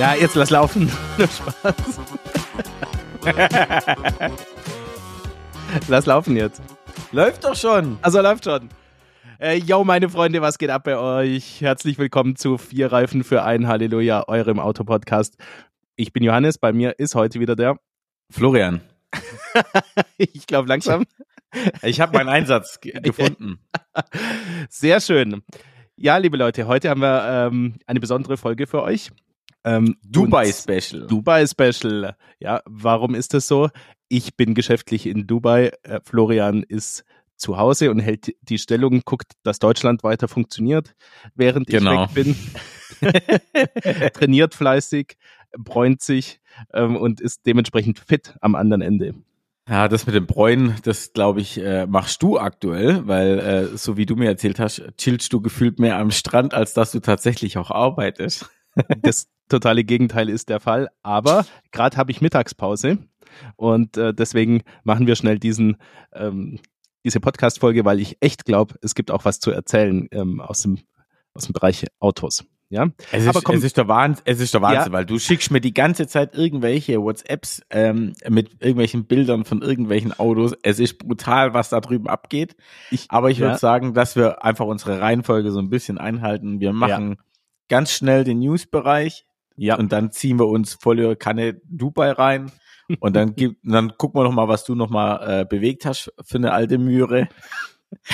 Ja, jetzt lass laufen. Nur Spaß. lass laufen jetzt. Läuft doch schon. Also läuft schon. Äh, yo, meine Freunde, was geht ab bei euch? Herzlich willkommen zu Vier Reifen für ein Halleluja, eurem Autopodcast. Ich bin Johannes, bei mir ist heute wieder der Florian. ich glaube langsam. Ich habe meinen Einsatz gefunden. Sehr schön. Ja, liebe Leute, heute haben wir ähm, eine besondere Folge für euch. Ähm, Dubai Special. Dubai Special. Ja, warum ist das so? Ich bin geschäftlich in Dubai. Äh, Florian ist zu Hause und hält die Stellung, guckt, dass Deutschland weiter funktioniert, während genau. ich weg bin. Trainiert fleißig, bräunt sich ähm, und ist dementsprechend fit am anderen Ende. Ja, das mit dem Bräunen, das glaube ich, äh, machst du aktuell, weil äh, so wie du mir erzählt hast, chillst du gefühlt mehr am Strand, als dass du tatsächlich auch arbeitest. Das totale Gegenteil ist der Fall. Aber gerade habe ich Mittagspause und äh, deswegen machen wir schnell diesen ähm, diese Podcast-Folge, weil ich echt glaube, es gibt auch was zu erzählen ähm, aus dem aus dem Bereich Autos. Ja, es ist, aber komm, es ist der Wahnsinn, es ist der Wahnsinn, ja. weil du schickst mir die ganze Zeit irgendwelche WhatsApps ähm, mit irgendwelchen Bildern von irgendwelchen Autos. Es ist brutal, was da drüben abgeht. Ich, aber ich ja. würde sagen, dass wir einfach unsere Reihenfolge so ein bisschen einhalten. Wir machen ja. Ganz schnell den News-Bereich. Ja. Und dann ziehen wir uns volle Kanne Dubai rein. Und dann gibt, dann gucken wir noch mal, was du noch mal äh, bewegt hast für eine alte Mühre.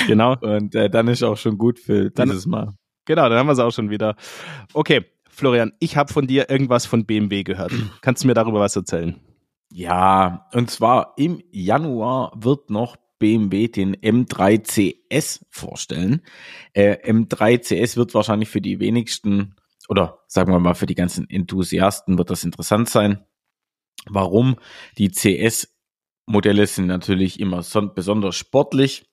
Genau. Und äh, dann ist auch schon gut für dann, dieses Mal. Genau, dann haben wir es auch schon wieder. Okay, Florian, ich habe von dir irgendwas von BMW gehört. Kannst du mir darüber was erzählen? Ja, und zwar im Januar wird noch BMW den M3 CS vorstellen. Äh, M3 CS wird wahrscheinlich für die wenigsten oder sagen wir mal für die ganzen Enthusiasten wird das interessant sein. Warum? Die CS-Modelle sind natürlich immer so besonders sportlich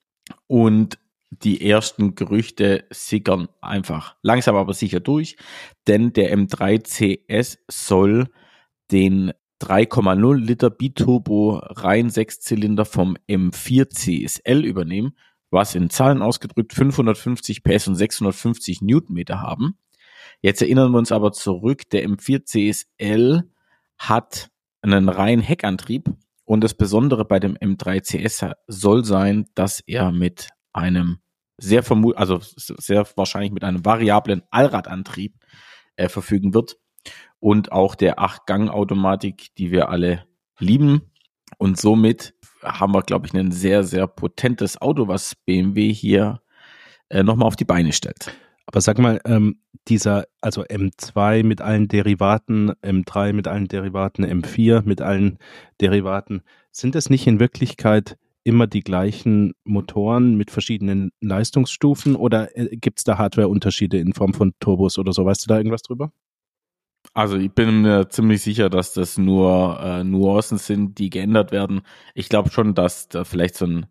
und die ersten Gerüchte sickern einfach langsam aber sicher durch, denn der M3 CS soll den 3,0 Liter Biturbo rein Sechszylinder vom M4 CSL übernehmen, was in Zahlen ausgedrückt 550 PS und 650 Newtonmeter haben. Jetzt erinnern wir uns aber zurück, der M4 CSL hat einen reinen Heckantrieb und das Besondere bei dem M3 CS soll sein, dass er mit einem sehr vermut, also sehr wahrscheinlich mit einem variablen Allradantrieb äh, verfügen wird und auch der 8-Gang-Automatik, die wir alle lieben. Und somit haben wir, glaube ich, ein sehr, sehr potentes Auto, was BMW hier äh, nochmal auf die Beine stellt. Aber sag mal, ähm, dieser, also M2 mit allen Derivaten, M3 mit allen Derivaten, M4 mit allen Derivaten, sind das nicht in Wirklichkeit immer die gleichen Motoren mit verschiedenen Leistungsstufen oder äh, gibt es da Hardwareunterschiede in Form von Turbos oder so? Weißt du da irgendwas drüber? Also ich bin mir ziemlich sicher, dass das nur äh, Nuancen sind, die geändert werden. Ich glaube schon, dass da vielleicht so ein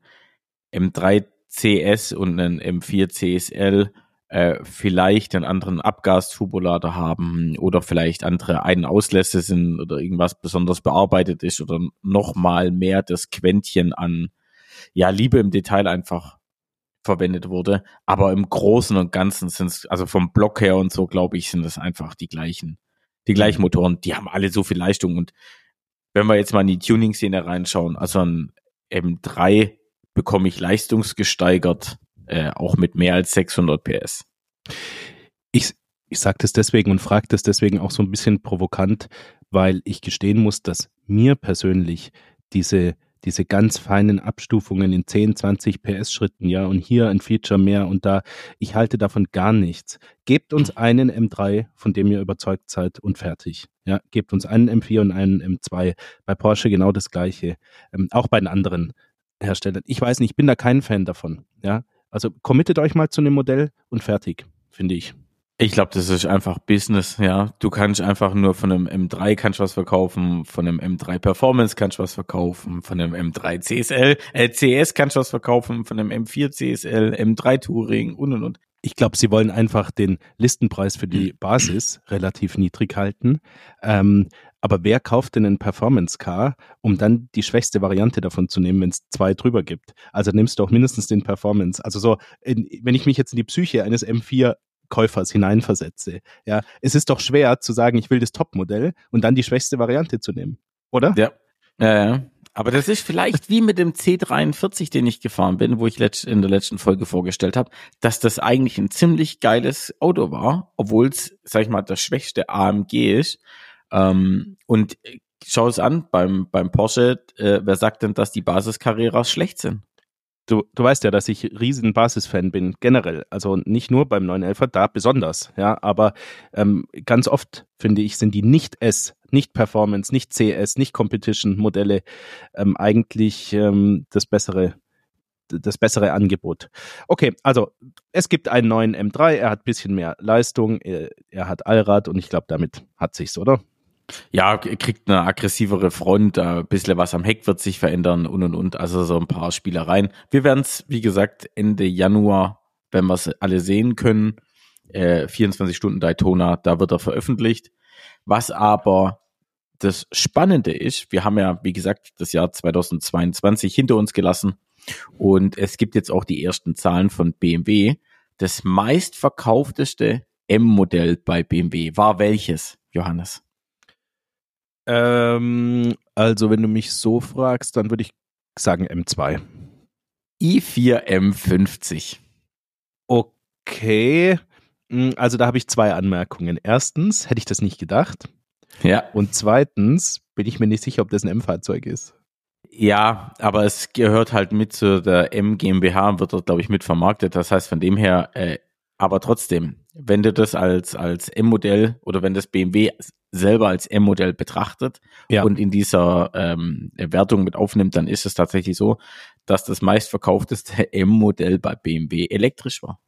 M3 CS und ein M4 CSL äh, vielleicht einen anderen Abgasturbolader haben oder vielleicht andere Ein-Auslässe sind oder irgendwas besonders bearbeitet ist oder nochmal mehr das Quäntchen an ja, Liebe im Detail einfach verwendet wurde. Aber im Großen und Ganzen sind es, also vom Block her und so, glaube ich, sind es einfach die gleichen, die gleichen mhm. Motoren. Die haben alle so viel Leistung. Und wenn wir jetzt mal in die Tuning-Szene reinschauen, also ein M3 bekomme ich leistungsgesteigert, äh, auch mit mehr als 600 PS. Ich, ich sage das deswegen und frage das deswegen auch so ein bisschen provokant, weil ich gestehen muss, dass mir persönlich diese diese ganz feinen Abstufungen in 10, 20 PS-Schritten, ja, und hier ein Feature mehr und da. Ich halte davon gar nichts. Gebt uns einen M3, von dem ihr überzeugt seid und fertig. Ja, gebt uns einen M4 und einen M2. Bei Porsche genau das Gleiche. Ähm, auch bei den anderen Herstellern. Ich weiß nicht, ich bin da kein Fan davon. Ja, also committet euch mal zu einem Modell und fertig, finde ich. Ich glaube, das ist einfach Business, ja. Du kannst einfach nur von einem M3 kannst was verkaufen, von einem M3 Performance kannst was verkaufen, von einem M3 CSL, äh, CS kannst was verkaufen, von einem M4 CSL, M3 Touring und und und. Ich glaube, sie wollen einfach den Listenpreis für die Basis relativ niedrig halten. Ähm, aber wer kauft denn einen Performance Car, um dann die schwächste Variante davon zu nehmen, wenn es zwei drüber gibt? Also nimmst du auch mindestens den Performance. Also so, in, wenn ich mich jetzt in die Psyche eines M4 Käufers hineinversetze. Ja, es ist doch schwer zu sagen, ich will das Topmodell und dann die schwächste Variante zu nehmen, oder? Ja. Ja, ja. Aber das ist vielleicht wie mit dem C43, den ich gefahren bin, wo ich in der letzten Folge vorgestellt habe, dass das eigentlich ein ziemlich geiles Auto war, obwohl es, sag ich mal, das schwächste AMG ist. Ähm, und schau es an, beim, beim Porsche, äh, wer sagt denn, dass die Basis Carreras schlecht sind? Du, du weißt ja, dass ich riesen Basisfan bin, generell. Also nicht nur beim 911er, da besonders, ja, aber ähm, ganz oft, finde ich, sind die nicht S, nicht Performance, nicht CS, nicht Competition-Modelle ähm, eigentlich ähm, das bessere das bessere Angebot. Okay, also es gibt einen neuen M3, er hat bisschen mehr Leistung, er, er hat Allrad und ich glaube, damit hat sich's, oder? Ja, kriegt eine aggressivere Front, ein bisschen was am Heck wird sich verändern und und und. Also so ein paar Spielereien. Wir werden es, wie gesagt, Ende Januar, wenn wir es alle sehen können, äh, 24 Stunden Daytona, da wird er veröffentlicht. Was aber das Spannende ist, wir haben ja, wie gesagt, das Jahr 2022 hinter uns gelassen und es gibt jetzt auch die ersten Zahlen von BMW. Das meistverkaufteste M-Modell bei BMW war welches, Johannes? Ähm, also, wenn du mich so fragst, dann würde ich sagen M2. i4 M50. Okay. Hm, also, da habe ich zwei Anmerkungen. Erstens, hätte ich das nicht gedacht. Ja. Und zweitens bin ich mir nicht sicher, ob das ein M-Fahrzeug ist. Ja, aber es gehört halt mit zu der M GmbH und wird dort, glaube ich, mit vermarktet. Das heißt, von dem her, äh, aber trotzdem, wenn du das als, als M-Modell oder wenn das BMW selber als M-Modell betrachtet ja. und in dieser ähm, Wertung mit aufnimmt, dann ist es tatsächlich so, dass das meistverkaufteste M-Modell bei BMW elektrisch war.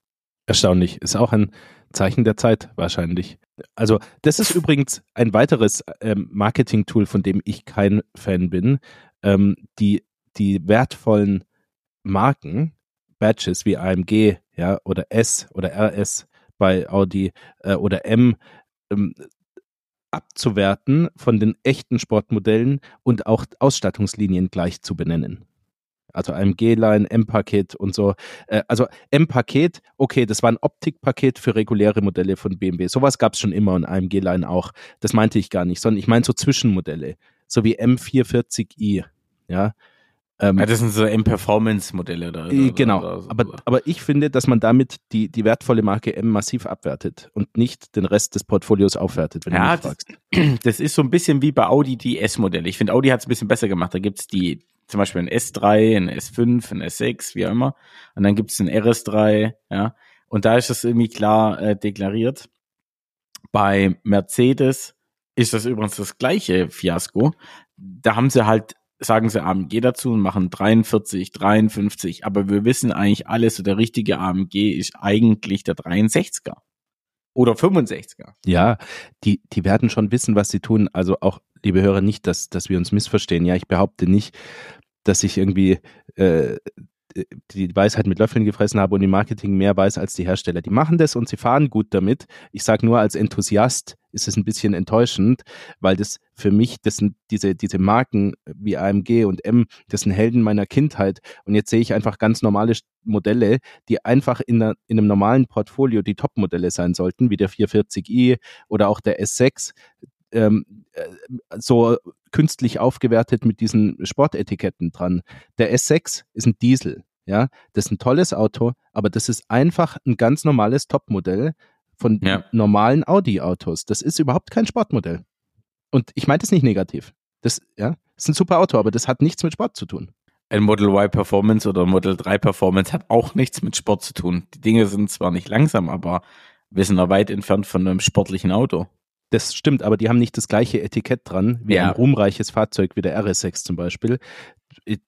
Erstaunlich. Ist auch ein Zeichen der Zeit wahrscheinlich. Also das ist übrigens ein weiteres ähm, Marketing-Tool, von dem ich kein Fan bin. Ähm, die, die wertvollen Marken, Badges wie AMG, ja, oder S oder RS bei Audi äh, oder M ähm, abzuwerten von den echten Sportmodellen und auch Ausstattungslinien gleich zu benennen. Also AMG-Line, M-Paket und so. Äh, also M-Paket, okay, das war ein Optikpaket für reguläre Modelle von BMW. Sowas gab es schon immer und AMG-Line auch. Das meinte ich gar nicht, sondern ich meine so Zwischenmodelle, so wie M440i. Ja, ähm, ja, das sind so M-Performance-Modelle da. Äh, genau, oder so. aber, aber ich finde, dass man damit die, die wertvolle Marke M massiv abwertet und nicht den Rest des Portfolios aufwertet, wenn ja, du mich fragst. Das, das ist so ein bisschen wie bei Audi die S-Modelle. Ich finde, Audi hat es ein bisschen besser gemacht. Da gibt's die, zum Beispiel ein S3, ein S5, ein S6, wie auch immer. Und dann gibt's ein RS3, ja. Und da ist das irgendwie klar äh, deklariert. Bei Mercedes ist das übrigens das gleiche Fiasko. Da haben sie halt sagen sie AMG dazu und machen 43, 53, aber wir wissen eigentlich alles, so der richtige AMG ist eigentlich der 63er. Oder 65er. Ja, die, die werden schon wissen, was sie tun. Also auch, liebe Hörer, nicht, dass, dass wir uns missverstehen. Ja, ich behaupte nicht, dass ich irgendwie äh, die Weisheit mit Löffeln gefressen habe und im Marketing mehr weiß als die Hersteller. Die machen das und sie fahren gut damit. Ich sage nur, als Enthusiast ist es ein bisschen enttäuschend, weil das für mich, das sind diese, diese Marken wie AMG und M, das sind Helden meiner Kindheit. Und jetzt sehe ich einfach ganz normale Modelle, die einfach in, einer, in einem normalen Portfolio die Top-Modelle sein sollten, wie der 440i oder auch der S6 ähm, äh, so künstlich aufgewertet mit diesen Sportetiketten dran. Der S6 ist ein Diesel. Ja, das ist ein tolles Auto, aber das ist einfach ein ganz normales Topmodell von ja. normalen Audi-Autos. Das ist überhaupt kein Sportmodell. Und ich meine das nicht negativ. Das, ja, ist ein super Auto, aber das hat nichts mit Sport zu tun. Ein Model Y Performance oder Model 3 Performance hat auch nichts mit Sport zu tun. Die Dinge sind zwar nicht langsam, aber wir sind noch weit entfernt von einem sportlichen Auto. Das stimmt, aber die haben nicht das gleiche Etikett dran wie ja. ein ruhmreiches Fahrzeug wie der RS6 zum Beispiel.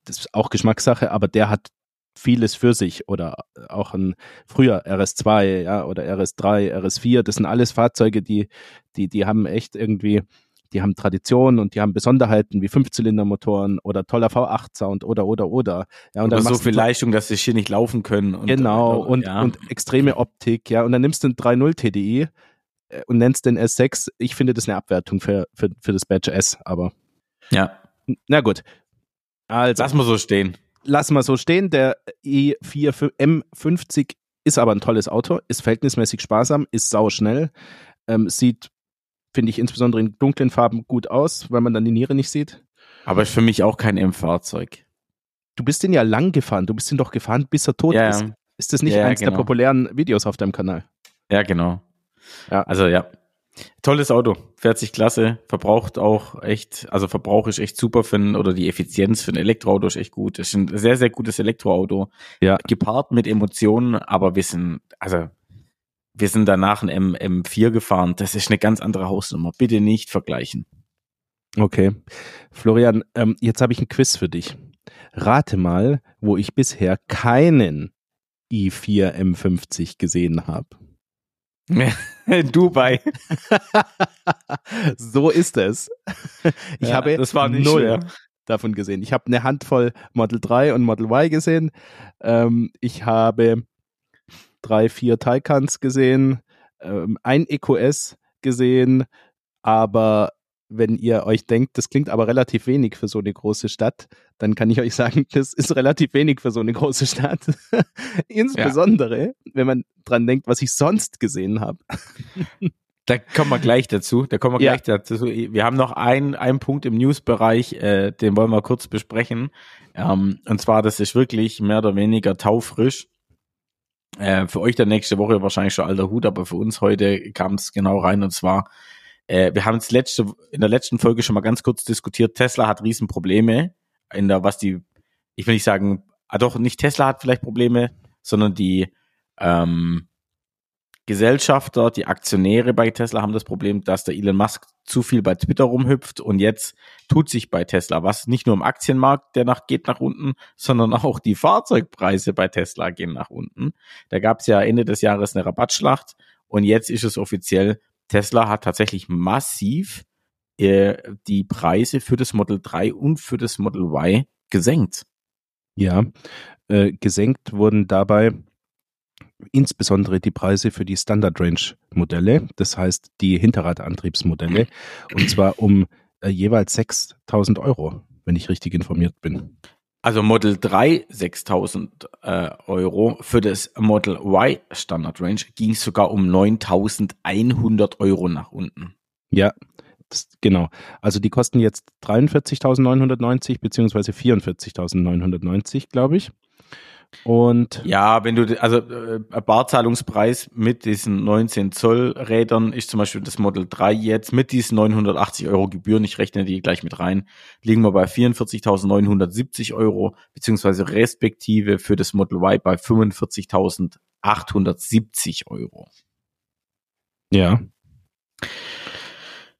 Das ist auch Geschmackssache, aber der hat vieles für sich oder auch ein früher RS2, ja, oder RS3, RS4, das sind alles Fahrzeuge, die, die, die haben echt irgendwie, die haben Tradition und die haben Besonderheiten wie Fünfzylindermotoren oder toller V8-Sound oder, oder, oder. Ja, und oder dann so viel Leistung, dass sie hier nicht laufen können. Und, genau, und, ja. und extreme Optik, ja, und dann nimmst du einen 3.0 TDI, äh, und nennst den S6. Ich finde das eine Abwertung für, für, für das Badge S, aber. Ja. Na gut. Also. Lass mal so stehen. Lass mal so stehen. Der i4 M50 ist aber ein tolles Auto, ist verhältnismäßig sparsam, ist sauschnell, ähm, sieht, finde ich, insbesondere in dunklen Farben gut aus, weil man dann die Niere nicht sieht. Aber ist für mich auch kein M-Fahrzeug. Du bist den ja lang gefahren, du bist den doch gefahren, bis er tot Ja, ist. Ist das nicht Ja, eins der genau. populären Videos auf deinem Kanal? Ja, genau. Ja. Also ja. Tolles Auto, fährt sich klasse, verbraucht auch echt, also Verbrauch ist echt super für ein, oder die Effizienz für ein Elektroauto ist echt gut. Ist ein sehr, sehr gutes Elektroauto. Ja. Gepaart mit Emotionen, aber wir sind, also wir sind danach ein M, M4 gefahren. Das ist eine ganz andere Hausnummer. Bitte nicht vergleichen. Okay. Florian, ähm, jetzt habe ich ein Quiz für dich. Rate mal, wo ich bisher keinen i4 M50 gesehen habe. Dubai. so ist es. Ich Ja, habe das war nicht null schwer. davon gesehen. Ich habe eine Handvoll Model 3 und Model Y gesehen. Ähm, ich habe drei, vier Taycans gesehen, ähm, ein EQS gesehen, aber wenn ihr euch denkt, das klingt aber relativ wenig für so eine große Stadt, dann kann ich euch sagen, das ist relativ wenig für so eine große Stadt. Insbesondere, wenn man dran denkt, was ich sonst gesehen habe. Da kommen wir gleich dazu. Da kommen wir Ja. gleich dazu. Wir haben noch einen, einen Punkt im News-Bereich, äh, den wollen wir kurz besprechen. Ähm, und zwar, das ist wirklich mehr oder weniger taufrisch. Äh, für euch dann nächste Woche wahrscheinlich schon alter Hut, aber für uns heute kam es genau rein. Und zwar, äh, wir haben es letzte, in der letzten Folge schon mal ganz kurz diskutiert. Tesla hat Riesenprobleme in der, was die, ich will nicht sagen, ah doch, nicht Tesla hat vielleicht Probleme, sondern die, ähm, Gesellschafter, die Aktionäre bei Tesla haben das Problem, dass der Elon Musk zu viel bei Twitter rumhüpft und jetzt tut sich bei Tesla was. Nicht nur im Aktienmarkt, der nach, geht nach unten, sondern auch die Fahrzeugpreise bei Tesla gehen nach unten. Da gab es ja Ende des Jahres eine Rabattschlacht und jetzt ist es offiziell, Tesla hat tatsächlich massiv äh, die Preise für das Model 3 und für das Model Y gesenkt. Ja, äh, gesenkt wurden dabei insbesondere die Preise für die Standard Range Modelle, das heißt die Hinterradantriebsmodelle, und zwar um äh, jeweils 6000 Euro, wenn ich richtig informiert bin. Also Model 3 6000 äh, Euro. Für das Model Y Standard Range ging es sogar um 9100 Euro nach unten. Ja, das, genau. Also die kosten jetzt 43.990 beziehungsweise 44.990, glaube ich. Und Ja, wenn du, also äh, Barzahlungspreis mit diesen 19 Zoll Rädern ist zum Beispiel das Model 3 jetzt mit diesen 980 Euro Gebühren, ich rechne die gleich mit rein, liegen wir bei 44.970 Euro, beziehungsweise respektive für das Model Y bei 45.870 Euro. Ja.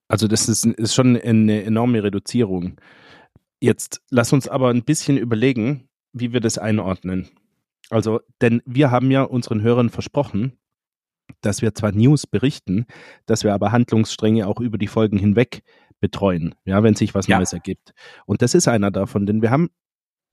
Also das ist, ist schon eine enorme Reduzierung. Jetzt lass uns aber ein bisschen überlegen, wie wir das einordnen. Also, denn wir haben ja unseren Hörern versprochen, dass wir zwar News berichten, dass wir aber Handlungsstränge auch über die Folgen hinweg betreuen, ja, wenn sich was Ja. Neues ergibt. Und das ist einer davon, denn wir haben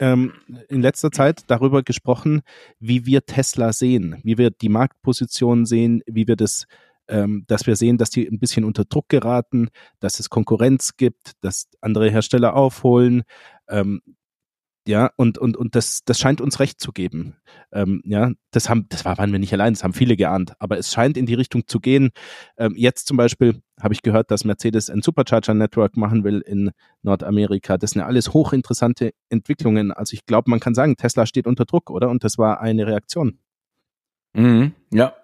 ähm, in letzter Zeit darüber gesprochen, wie wir Tesla sehen, wie wir die Marktposition sehen, wie wir das ähm, dass wir sehen, dass die ein bisschen unter Druck geraten, dass es Konkurrenz gibt, dass andere Hersteller aufholen. Ähm, ja, und, und, und das, das scheint uns recht zu geben. Ähm, ja, das haben, das war, waren wir nicht allein, das haben viele geahnt, aber es scheint in die Richtung zu gehen. Ähm, jetzt zum Beispiel habe ich gehört, dass Mercedes ein Supercharger-Network machen will in Nordamerika. Das sind ja alles hochinteressante Entwicklungen. Also ich glaube, man kann sagen, Tesla steht unter Druck, oder? Und das war eine Reaktion. Mhm, ja.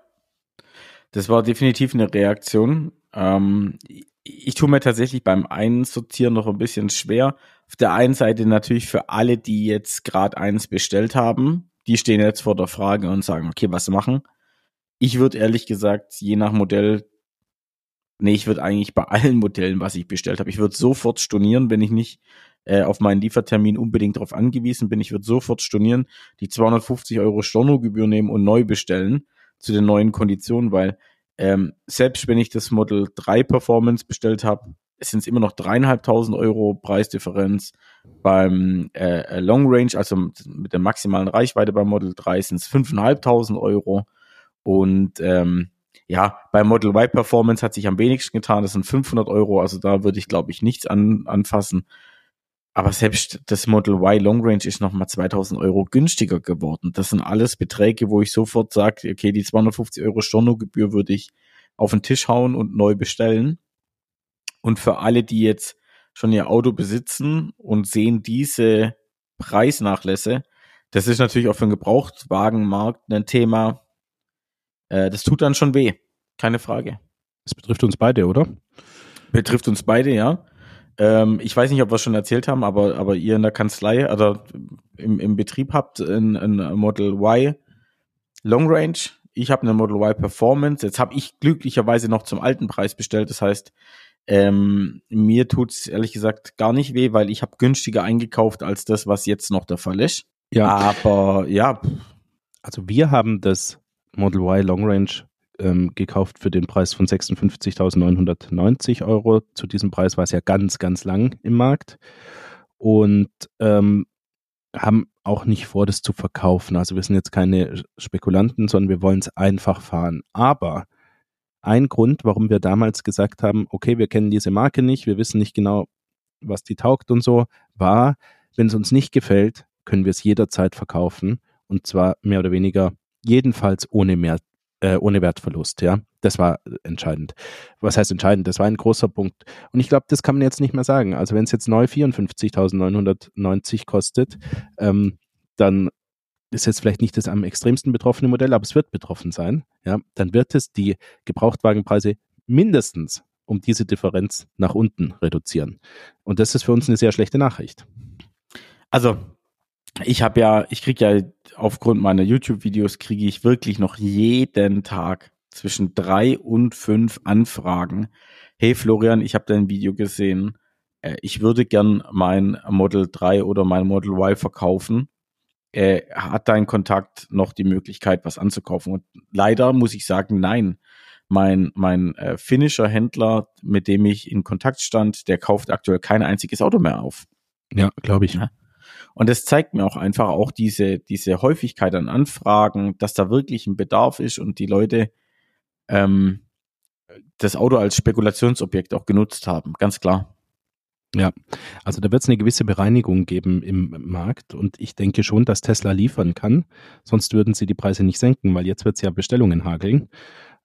Das war definitiv eine Reaktion. Ähm, ich tue mir tatsächlich beim Einsortieren noch ein bisschen schwer. Auf der einen Seite natürlich für alle, die jetzt gerade eins bestellt haben, die stehen jetzt vor der Frage und sagen, okay, was machen? Ich würde ehrlich gesagt, je nach Modell, nee, ich würde eigentlich bei allen Modellen, was ich bestellt habe, ich würde sofort stornieren, wenn ich nicht äh, auf meinen Liefertermin unbedingt darauf angewiesen bin. Ich würde sofort stornieren, die 250 Euro Stornogebühr nehmen und neu bestellen zu den neuen Konditionen, weil ähm, selbst wenn ich das Model 3 Performance bestellt habe, sind es immer noch dreieinhalbtausend Euro Preisdifferenz. Beim äh, Long Range, also mit der maximalen Reichweite beim Model 3 sind es fünfeinhalbtausend Euro. Und ähm, ja, beim Model Y Performance hat sich am wenigsten getan, das sind 500 Euro, also da würde ich glaube ich nichts an, anfassen. aber selbst das Model Y Long Range ist nochmal 2000 Euro günstiger geworden. Das sind alles Beträge, wo ich sofort sage, okay, die 250 Euro Stornogebühr würde ich auf den Tisch hauen und neu bestellen. Und für alle, die jetzt schon ihr Auto besitzen und sehen diese Preisnachlässe, das ist natürlich auch für den Gebrauchtwagenmarkt ein Thema. Äh, das tut dann schon weh. Keine Frage. Das betrifft uns beide, oder? Betrifft uns beide, ja. Ähm, ich weiß nicht, ob wir es schon erzählt haben, aber, aber ihr in der Kanzlei, also im, im Betrieb habt ein, ein Model Y Long Range. Ich habe eine Model Y Performance. Jetzt habe ich glücklicherweise noch zum alten Preis bestellt. Das heißt, ähm, mir tut's ehrlich gesagt gar nicht weh, weil ich habe günstiger eingekauft als das, was jetzt noch der Fall ist. Ja. Aber ja. Also wir haben das Model Y Long Range ähm, gekauft für den Preis von 56.990 Euro. Zu diesem Preis war es ja ganz, ganz lang im Markt. Und ähm, haben auch nicht vor, das zu verkaufen. Also wir sind jetzt keine Spekulanten, sondern wir wollen es einfach fahren. Aber ein Grund, warum wir damals gesagt haben, okay, wir kennen diese Marke nicht, wir wissen nicht genau, was die taugt und so, war, wenn es uns nicht gefällt, können wir es jederzeit verkaufen. Und zwar mehr oder weniger jedenfalls ohne mehr, äh, ohne Wertverlust, ja. Das war entscheidend. Was heißt entscheidend? Das war ein großer Punkt. Und ich glaube, das kann man jetzt nicht mehr sagen. Also wenn es jetzt neu 54.990 kostet, ähm, dann ist jetzt vielleicht nicht das am extremsten betroffene Modell, aber es wird betroffen sein. Ja, dann wird es die Gebrauchtwagenpreise mindestens um diese Differenz nach unten reduzieren. Und das ist für uns eine sehr schlechte Nachricht. Also ich habe ja, ich kriege ja aufgrund meiner YouTube-Videos kriege ich wirklich noch jeden Tag zwischen drei und fünf Anfragen. Hey Florian, ich habe dein Video gesehen. Äh, ich würde gern mein Model 3 oder mein Model Y verkaufen. Äh, hat dein Kontakt noch die Möglichkeit, was anzukaufen? Und leider muss ich sagen, nein. Mein, mein äh, finnischer Händler, mit dem ich in Kontakt stand, der kauft aktuell kein einziges Auto mehr auf. Ja, glaube ich. Ja. Und das zeigt mir auch einfach auch diese, diese Häufigkeit an Anfragen, dass da wirklich ein Bedarf ist und die Leute ähm, das Auto als Spekulationsobjekt auch genutzt haben, ganz klar. Ja, also da wird es eine gewisse Bereinigung geben im Markt und ich denke schon, dass Tesla liefern kann, sonst würden sie die Preise nicht senken, weil jetzt wird es ja Bestellungen hageln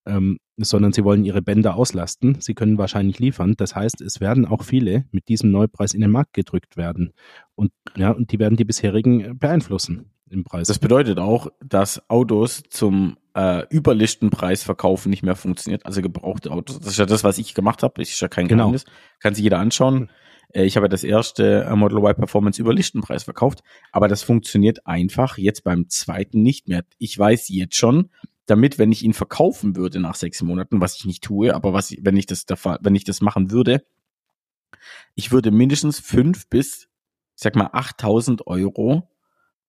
ähm, sondern sie wollen ihre Bänder auslasten. Sie können wahrscheinlich liefern. Das heißt, es werden auch viele mit diesem Neupreis in den Markt gedrückt werden. Und ja, und die werden die bisherigen beeinflussen im Preis. Das bedeutet auch, dass Autos zum äh, Überlistenpreis verkaufen nicht mehr funktioniert. Also gebrauchte Autos. Das ist ja das, was ich gemacht habe. Das ist ja kein genau. Geheimnis. Kann sich jeder anschauen. Äh, ich habe das erste Model Y Performance über Listenpreis verkauft, aber das funktioniert einfach jetzt beim zweiten nicht mehr. Ich weiß jetzt schon, damit, wenn ich ihn verkaufen würde nach sechs Monaten, was ich nicht tue, aber was, wenn ich das, wenn ich das machen würde, ich würde mindestens fünf bis, ich sag mal, 8000 Euro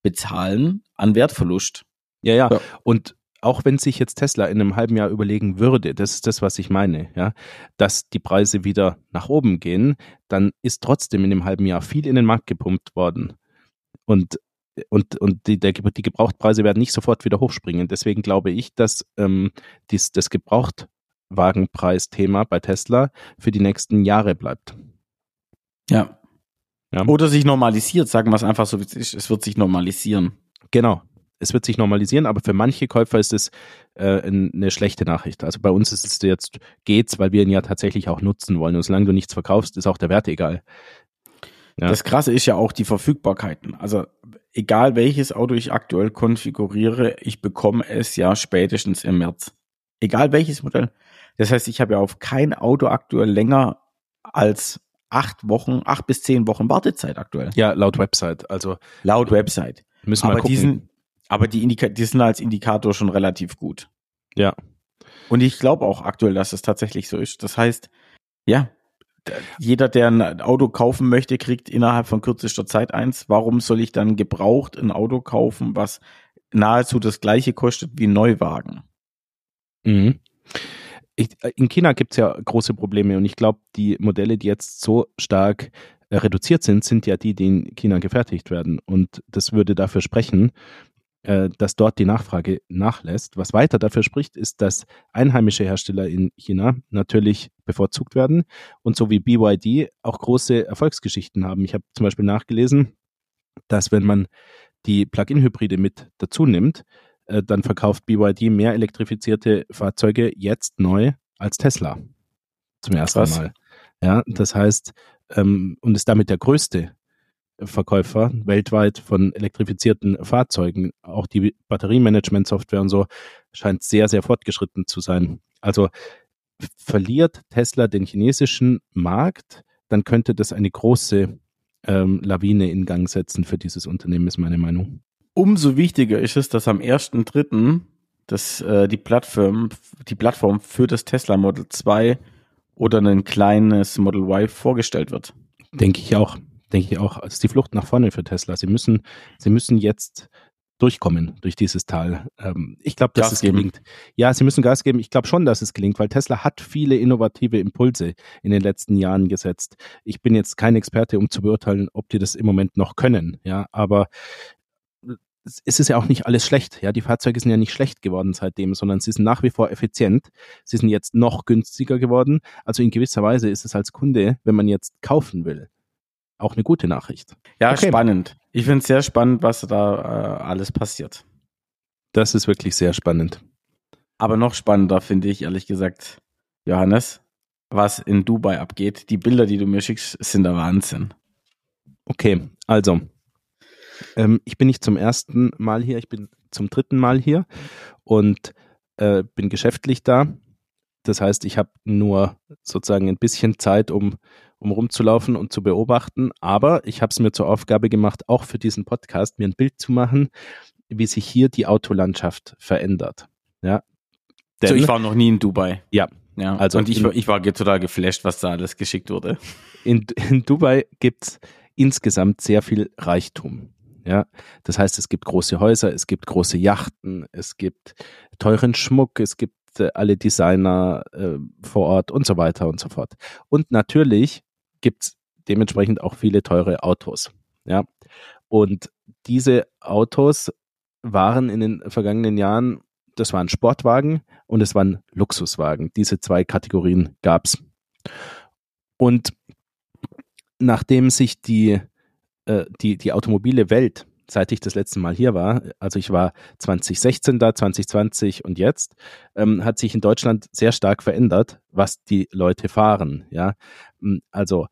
bezahlen an Wertverlust. Ja, ja. ja. Und auch wenn sich jetzt Tesla in einem halben Jahr überlegen würde, das ist das, was ich meine, ja, dass die Preise wieder nach oben gehen, dann ist trotzdem in einem halben Jahr viel in den Markt gepumpt worden. Und und, und die, der, die Gebrauchtpreise werden nicht sofort wieder hochspringen. Deswegen glaube ich, dass ähm, dies, das Gebrauchtwagenpreisthema bei Tesla für die nächsten Jahre bleibt. Ja. ja. Oder sich normalisiert, sagen wir es einfach so, es wird sich normalisieren. Genau. Es wird sich normalisieren, aber für manche Käufer ist es äh, eine schlechte Nachricht. Also bei uns ist es jetzt geht's, weil wir ihn ja tatsächlich auch nutzen wollen. Und solange du nichts verkaufst, ist auch der Wert egal. Ja. Das Krasse ist ja auch die Verfügbarkeiten. Also egal welches Auto ich aktuell konfiguriere, ich bekomme es ja spätestens im März. Egal welches Modell. Das heißt, ich habe ja auf kein Auto aktuell länger als acht Wochen, acht bis zehn Wochen Wartezeit aktuell. Ja, laut Website. Also laut Website. Müssen wir aber gucken. Diesen, aber die, Indika die sind als Indikator schon relativ gut. Ja. Und ich glaube auch aktuell, dass es tatsächlich so ist. Das heißt, ja, jeder, der ein Auto kaufen möchte, kriegt innerhalb von kürzester Zeit eins. Warum soll ich dann gebraucht ein Auto kaufen, was nahezu das gleiche kostet wie ein Neuwagen? Mhm. Ich, in China gibt es ja große Probleme und ich glaube, die Modelle, die jetzt so stark äh, reduziert sind, sind ja die, die in China gefertigt werden. Und das würde dafür sprechen, äh, dass dort die Nachfrage nachlässt. Was weiter dafür spricht, ist, dass einheimische Hersteller in China natürlich bevorzugt werden und so wie BYD auch große Erfolgsgeschichten haben. Ich habe zum Beispiel nachgelesen, dass wenn man die Plug-in-Hybride mit dazu nimmt, äh, dann verkauft BYD mehr elektrifizierte Fahrzeuge jetzt neu als Tesla. Zum ersten Krass. Mal. Ja, das heißt, ähm, und ist damit der größte Verkäufer weltweit von elektrifizierten Fahrzeugen. Auch die Batteriemanagement-Software und so scheint sehr, sehr fortgeschritten zu sein. Also verliert Tesla den chinesischen Markt, dann könnte das eine große ähm, Lawine in Gang setzen für dieses Unternehmen, ist meine Meinung. Umso wichtiger ist es, dass am 1.3. dass äh, die Plattform, die Plattform für das Tesla Model 2 oder ein kleines Model Y vorgestellt wird. Denke ich auch. Denke ich auch. Es ist die Flucht nach vorne für Tesla. Sie müssen, sie müssen jetzt durchkommen durch dieses Tal. Ähm, ich glaube, dass Gas es geben. gelingt. Ja, sie müssen Gas geben. Ich glaube schon, dass es gelingt, weil Tesla hat viele innovative Impulse in den letzten Jahren gesetzt. Ich bin jetzt kein Experte, um zu beurteilen, ob die das im Moment noch können. Ja, aber es ist ja auch nicht alles schlecht. Ja, die Fahrzeuge sind ja nicht schlecht geworden seitdem, sondern sie sind nach wie vor effizient. Sie sind jetzt noch günstiger geworden. Also in gewisser Weise ist es als Kunde, wenn man jetzt kaufen will, auch eine gute Nachricht. Ja, okay. spannend. Ich finde es sehr spannend, was da äh, alles passiert. Das ist wirklich sehr spannend. Aber noch spannender finde ich, ehrlich gesagt, Johannes, was in Dubai abgeht. Die Bilder, die du mir schickst, sind der Wahnsinn. Okay, also, ähm, ich bin nicht zum ersten Mal hier, ich bin zum dritten Mal hier und äh, bin geschäftlich da. Das heißt, ich habe nur sozusagen ein bisschen Zeit, um um rumzulaufen und zu beobachten. Aber ich habe es mir zur Aufgabe gemacht, auch für diesen Podcast mir ein Bild zu machen, wie sich hier die Autolandschaft verändert. Ja. Denn, so, ich war noch nie in Dubai. Ja. Ja, also und ich, in, ich war total geflasht, was da alles geschickt wurde. In, in Dubai gibt's insgesamt sehr viel Reichtum. Ja, das heißt, es gibt große Häuser, es gibt große Yachten, es gibt teuren Schmuck, es gibt alle Designer äh, vor Ort und so weiter und so fort. Und natürlich gibt es dementsprechend auch viele teure Autos. Ja. Und diese Autos waren in den vergangenen Jahren, das waren Sportwagen und es waren Luxuswagen. Diese zwei Kategorien gab es. Und nachdem sich die, äh, die, die automobile Welt seit ich das letzte Mal hier war, also ich war 2016 da, 2020 und jetzt, ähm, hat sich in Deutschland sehr stark verändert, was die Leute fahren. Ja, hm, also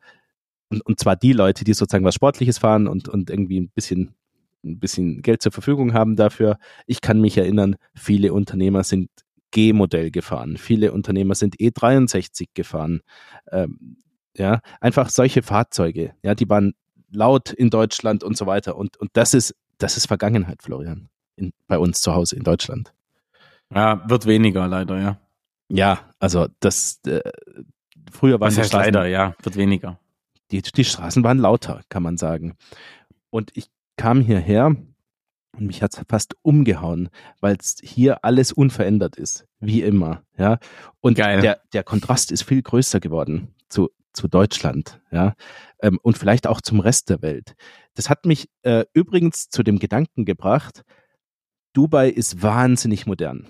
und, und zwar die Leute, die sozusagen was Sportliches fahren und, und irgendwie ein bisschen ein bisschen Geld zur Verfügung haben dafür. Ich kann mich erinnern, viele Unternehmer sind G-Modell gefahren, viele Unternehmer sind E63 gefahren. Ähm, ja, einfach solche Fahrzeuge, ja, die waren laut in Deutschland und so weiter. Und, und das ist, das ist Vergangenheit, Florian, in, bei uns zu Hause in Deutschland. Ja, wird weniger leider, ja. Ja, also das äh, früher war es leider, ja, wird weniger. Die, die Straßen waren lauter, kann man sagen. Und ich kam hierher und mich hat es fast umgehauen, weil es hier alles unverändert ist, wie immer. Ja. Und Geil. Der, der Kontrast ist viel größer geworden zu, zu Deutschland, ja, ähm, und vielleicht auch zum Rest der Welt. Das hat mich äh, übrigens zu dem Gedanken gebracht, Dubai ist wahnsinnig modern.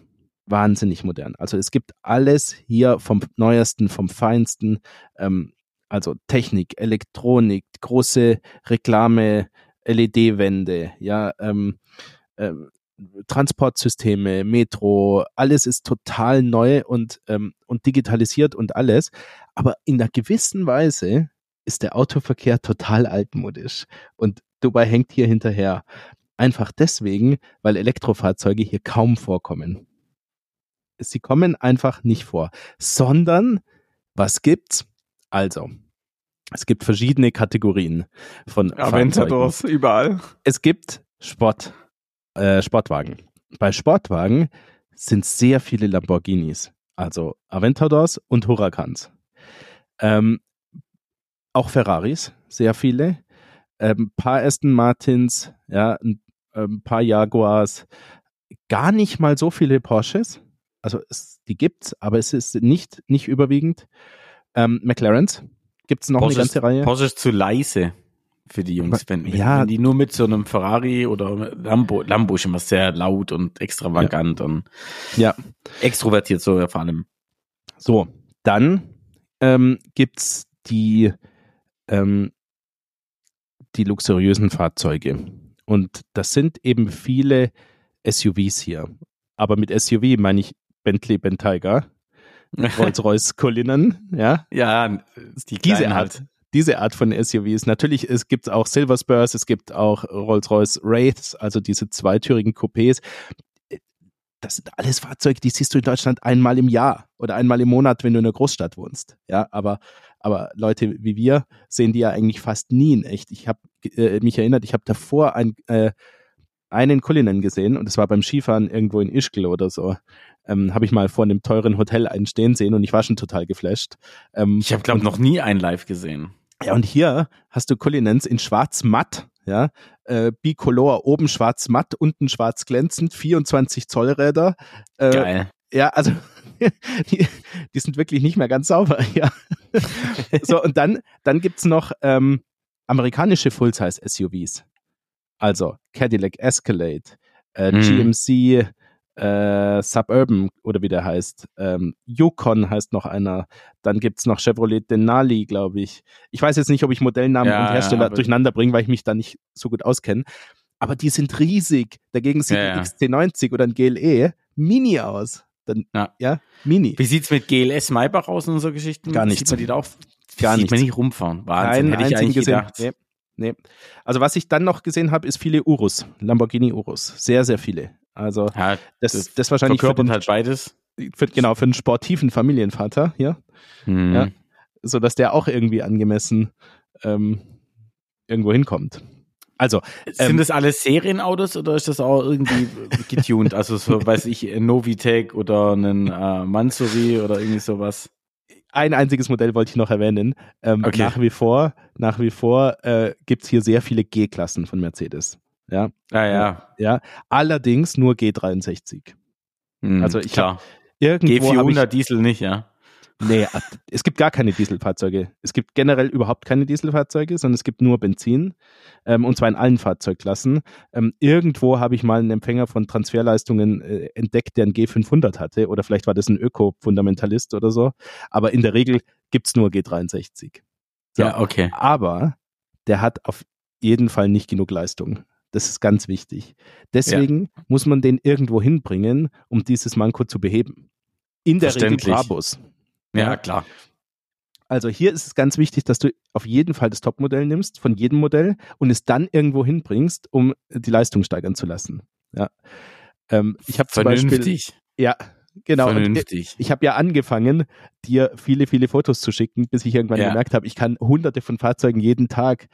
Wahnsinnig modern. Also es gibt alles hier vom Neuesten, vom Feinsten, ähm, also Technik, Elektronik, große Reklame, LED-Wände, ja, ähm, ähm, Transportsysteme, Metro, alles ist total neu und, ähm, und digitalisiert und alles. Aber in einer gewissen Weise ist der Autoverkehr total altmodisch. Und Dubai hängt hier hinterher. Einfach deswegen, weil Elektrofahrzeuge hier kaum vorkommen. Sie kommen einfach nicht vor. Sondern, was gibt's? Also, es gibt verschiedene Kategorien von Aventadors überall. Es gibt Sport, äh, Sportwagen. Bei Sportwagen sind sehr viele Lamborghinis, also Aventadors und Huracans. Ähm, auch Ferraris, sehr viele. Ein ähm, paar Aston Martins, ja, ein, ein, ähm, paar Jaguars, gar nicht mal so viele Porsches. Also es, die gibt's, aber es ist nicht, nicht überwiegend. Ähm, McLarens gibt's noch Porsche eine ganze Reihe. Porsche ist zu leise. Für die Jungs. Wenn, Ja. wenn die nur mit so einem Ferrari oder Lambo, Lambo ist immer sehr laut und extravagant und Ja. extrovertiert so vor allem. So, dann ähm, gibt's die, ähm, die luxuriösen Fahrzeuge. Und das sind eben viele SUVs hier. Aber mit SUV meine ich Bentley Bentayga, Rolls-Royce Cullinan, ja. ja, die Diese Art, halt. Diese Art von SUVs. Natürlich, es gibt auch Silver Spurs, es gibt auch Rolls-Royce Wraiths, also diese zweitürigen Coupés. Das sind alles Fahrzeuge, die siehst du in Deutschland einmal im Jahr oder einmal im Monat, wenn du in einer Großstadt wohnst. Ja, aber, aber Leute wie wir sehen die ja eigentlich fast nie in echt. Ich habe äh, mich erinnert, ich habe davor ein, äh, einen Cullinan gesehen und das war beim Skifahren irgendwo in Ischgl oder so. Ähm, habe ich mal vor einem teuren Hotel einen stehen sehen und ich war schon total geflasht. Ähm, Ich habe, glaube noch nie einen live gesehen. Ja, und hier hast du Cullinans in schwarz matt, ja, äh, bicolor, oben schwarz matt, unten schwarz glänzend, 24 Zoll Räder. Äh, Geil. Ja, also die, die sind wirklich nicht mehr ganz sauber, ja. so, und dann, dann gibt's noch ähm, amerikanische Full-Size-SUVs. Also Cadillac Escalade, äh, Mhm. GMC äh, Suburban oder wie der heißt. Ähm, Yukon heißt noch einer. Dann gibt's noch Chevrolet Denali, glaube ich. Ich weiß jetzt nicht, ob ich Modellnamen Ja, und ja, Hersteller aber- durcheinander bringe, weil ich mich da nicht so gut auskenne. Aber die sind riesig. Dagegen sieht Ja, ja. ein XC90 oder ein GLE mini aus. Dann, Ja. ja, mini. Wie sieht's mit GLS Maybach aus und so Geschichten? Gar Sieht nichts. man die da auch? Gar Sieht man nichts. nicht rumfahren. Wahnsinn, Keinen hätte ich eigentlich gesehen. gedacht. Nee, nee. Also was ich dann noch gesehen habe, ist viele Urus, Lamborghini Urus. Sehr, sehr viele. Also Ja, das, das das, wahrscheinlich für den, halt beides. für, genau, für einen sportiven Familienvater, ja, Hm. Ja. so dass der auch irgendwie angemessen ähm, irgendwo hinkommt. Also, Sind Ähm, das alles Serienautos oder ist das auch irgendwie getuned? Also so, weiß ich, ein Novitec oder ein äh, Mansuri oder irgendwie sowas. ein einziges Modell wollte ich noch erwähnen. Ähm, Okay. Nach wie vor, nach wie vor äh, gibt's hier sehr viele G-Klassen von Mercedes. Ja, Ah ja. ja. Allerdings nur G63. Hm, Also ich klar. Irgendwo hab G400 Diesel nicht, ja. Nee, es gibt gar keine Dieselfahrzeuge. Es gibt generell überhaupt keine Dieselfahrzeuge, sondern es gibt nur Benzin. Ähm, und zwar in allen Fahrzeugklassen. Ähm, irgendwo habe ich mal einen Empfänger von Transferleistungen äh, entdeckt, der ein G500 hatte. Oder vielleicht war das ein Öko-Fundamentalist oder so. Aber in der Regel gibt's nur G63. So. Ja, okay. Aber der hat auf jeden Fall nicht genug Leistung. Das ist ganz wichtig. Deswegen muss man den irgendwo hinbringen, um dieses Manko zu beheben. In der Regel. Brabus. Ja, klar. Also hier ist es ganz wichtig, dass du auf jeden Fall das Topmodell nimmst, von jedem Modell, und es dann irgendwo hinbringst, um die Leistung steigern zu lassen. Ja. Ähm, ich habe zum Beispiel, ja, genau. Und Vernünftig. ich habe ja angefangen, dir viele, viele Fotos zu schicken, bis ich irgendwann Ja. gemerkt habe, ich kann hunderte von Fahrzeugen jeden Tag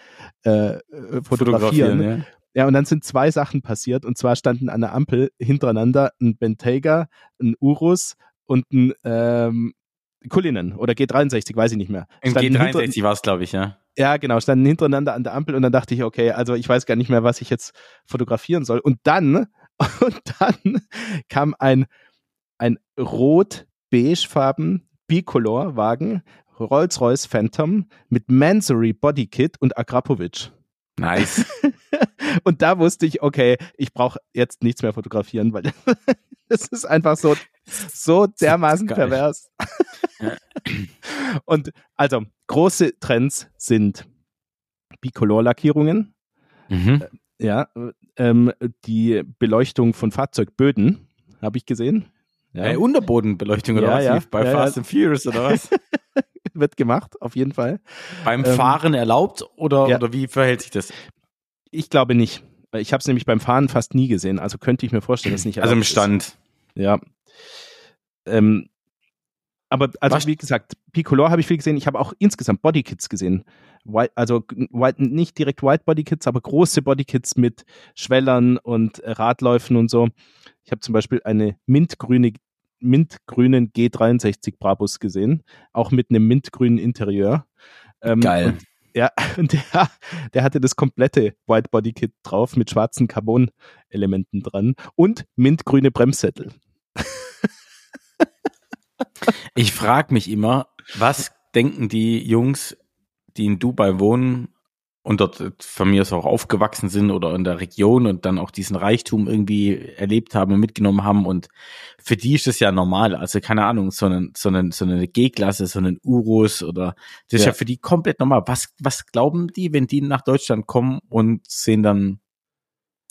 äh, äh, fotografieren. ja. Ja, und dann sind zwei Sachen passiert. Und zwar standen an der Ampel hintereinander ein Bentayga, ein Urus und ein ähm, Cullinan oder G63, weiß ich nicht mehr. Im Standen hinter- G63 war es, glaube ich, ja. ja, genau, standen hintereinander an der Ampel und dann dachte ich, okay, also ich weiß gar nicht mehr, was ich jetzt fotografieren soll. Und dann, und dann kam ein, ein rot-beigefarben Bicolor-Wagen, Rolls-Royce Phantom mit Mansory Bodykit und Akrapovic. Nice. Und da wusste ich, okay, ich brauche jetzt nichts mehr fotografieren, weil das ist einfach so, so dermaßen pervers. Und also, große Trends sind Bicolor-Lackierungen, mhm. ja, ähm, die Beleuchtung von Fahrzeugböden, habe ich gesehen. Ja, Äh, Unterbodenbeleuchtung oder Ja, was? ja. Bei Fast and Furious oder was? wird gemacht, auf jeden Fall. Beim Ähm, Fahren erlaubt oder, oder wie verhält sich das? Ich glaube nicht. Ich habe es nämlich beim Fahren fast nie gesehen, also könnte ich mir vorstellen, dass es nicht Also im erlaubt ist. Stand. Ja. Ähm, aber also Was- wie gesagt, Picolor habe ich viel gesehen. Ich habe auch insgesamt Bodykits gesehen. White, also white, nicht direkt White Bodykits, aber große Bodykits mit Schwellern und äh, Radläufen und so. Ich habe zum Beispiel eine mintgrüne, mintgrünen G63 Brabus gesehen, auch mit einem mintgrünen Interieur. Ähm, Geil. Ja, und der, der hatte das komplette White Body Kit drauf mit schwarzen Carbon-Elementen dran und mintgrüne Bremssättel. Ich frage mich immer, was denken die Jungs, die in Dubai wohnen und dort von mir aus auch aufgewachsen sind oder in der Region und dann auch diesen Reichtum irgendwie erlebt haben und mitgenommen haben und für die ist das ja normal, also keine Ahnung, so, einen, so, einen, so eine G-Klasse, so einen Urus oder das ist ja. ja für die komplett normal. Was, was glauben die, wenn die nach Deutschland kommen und sehen dann,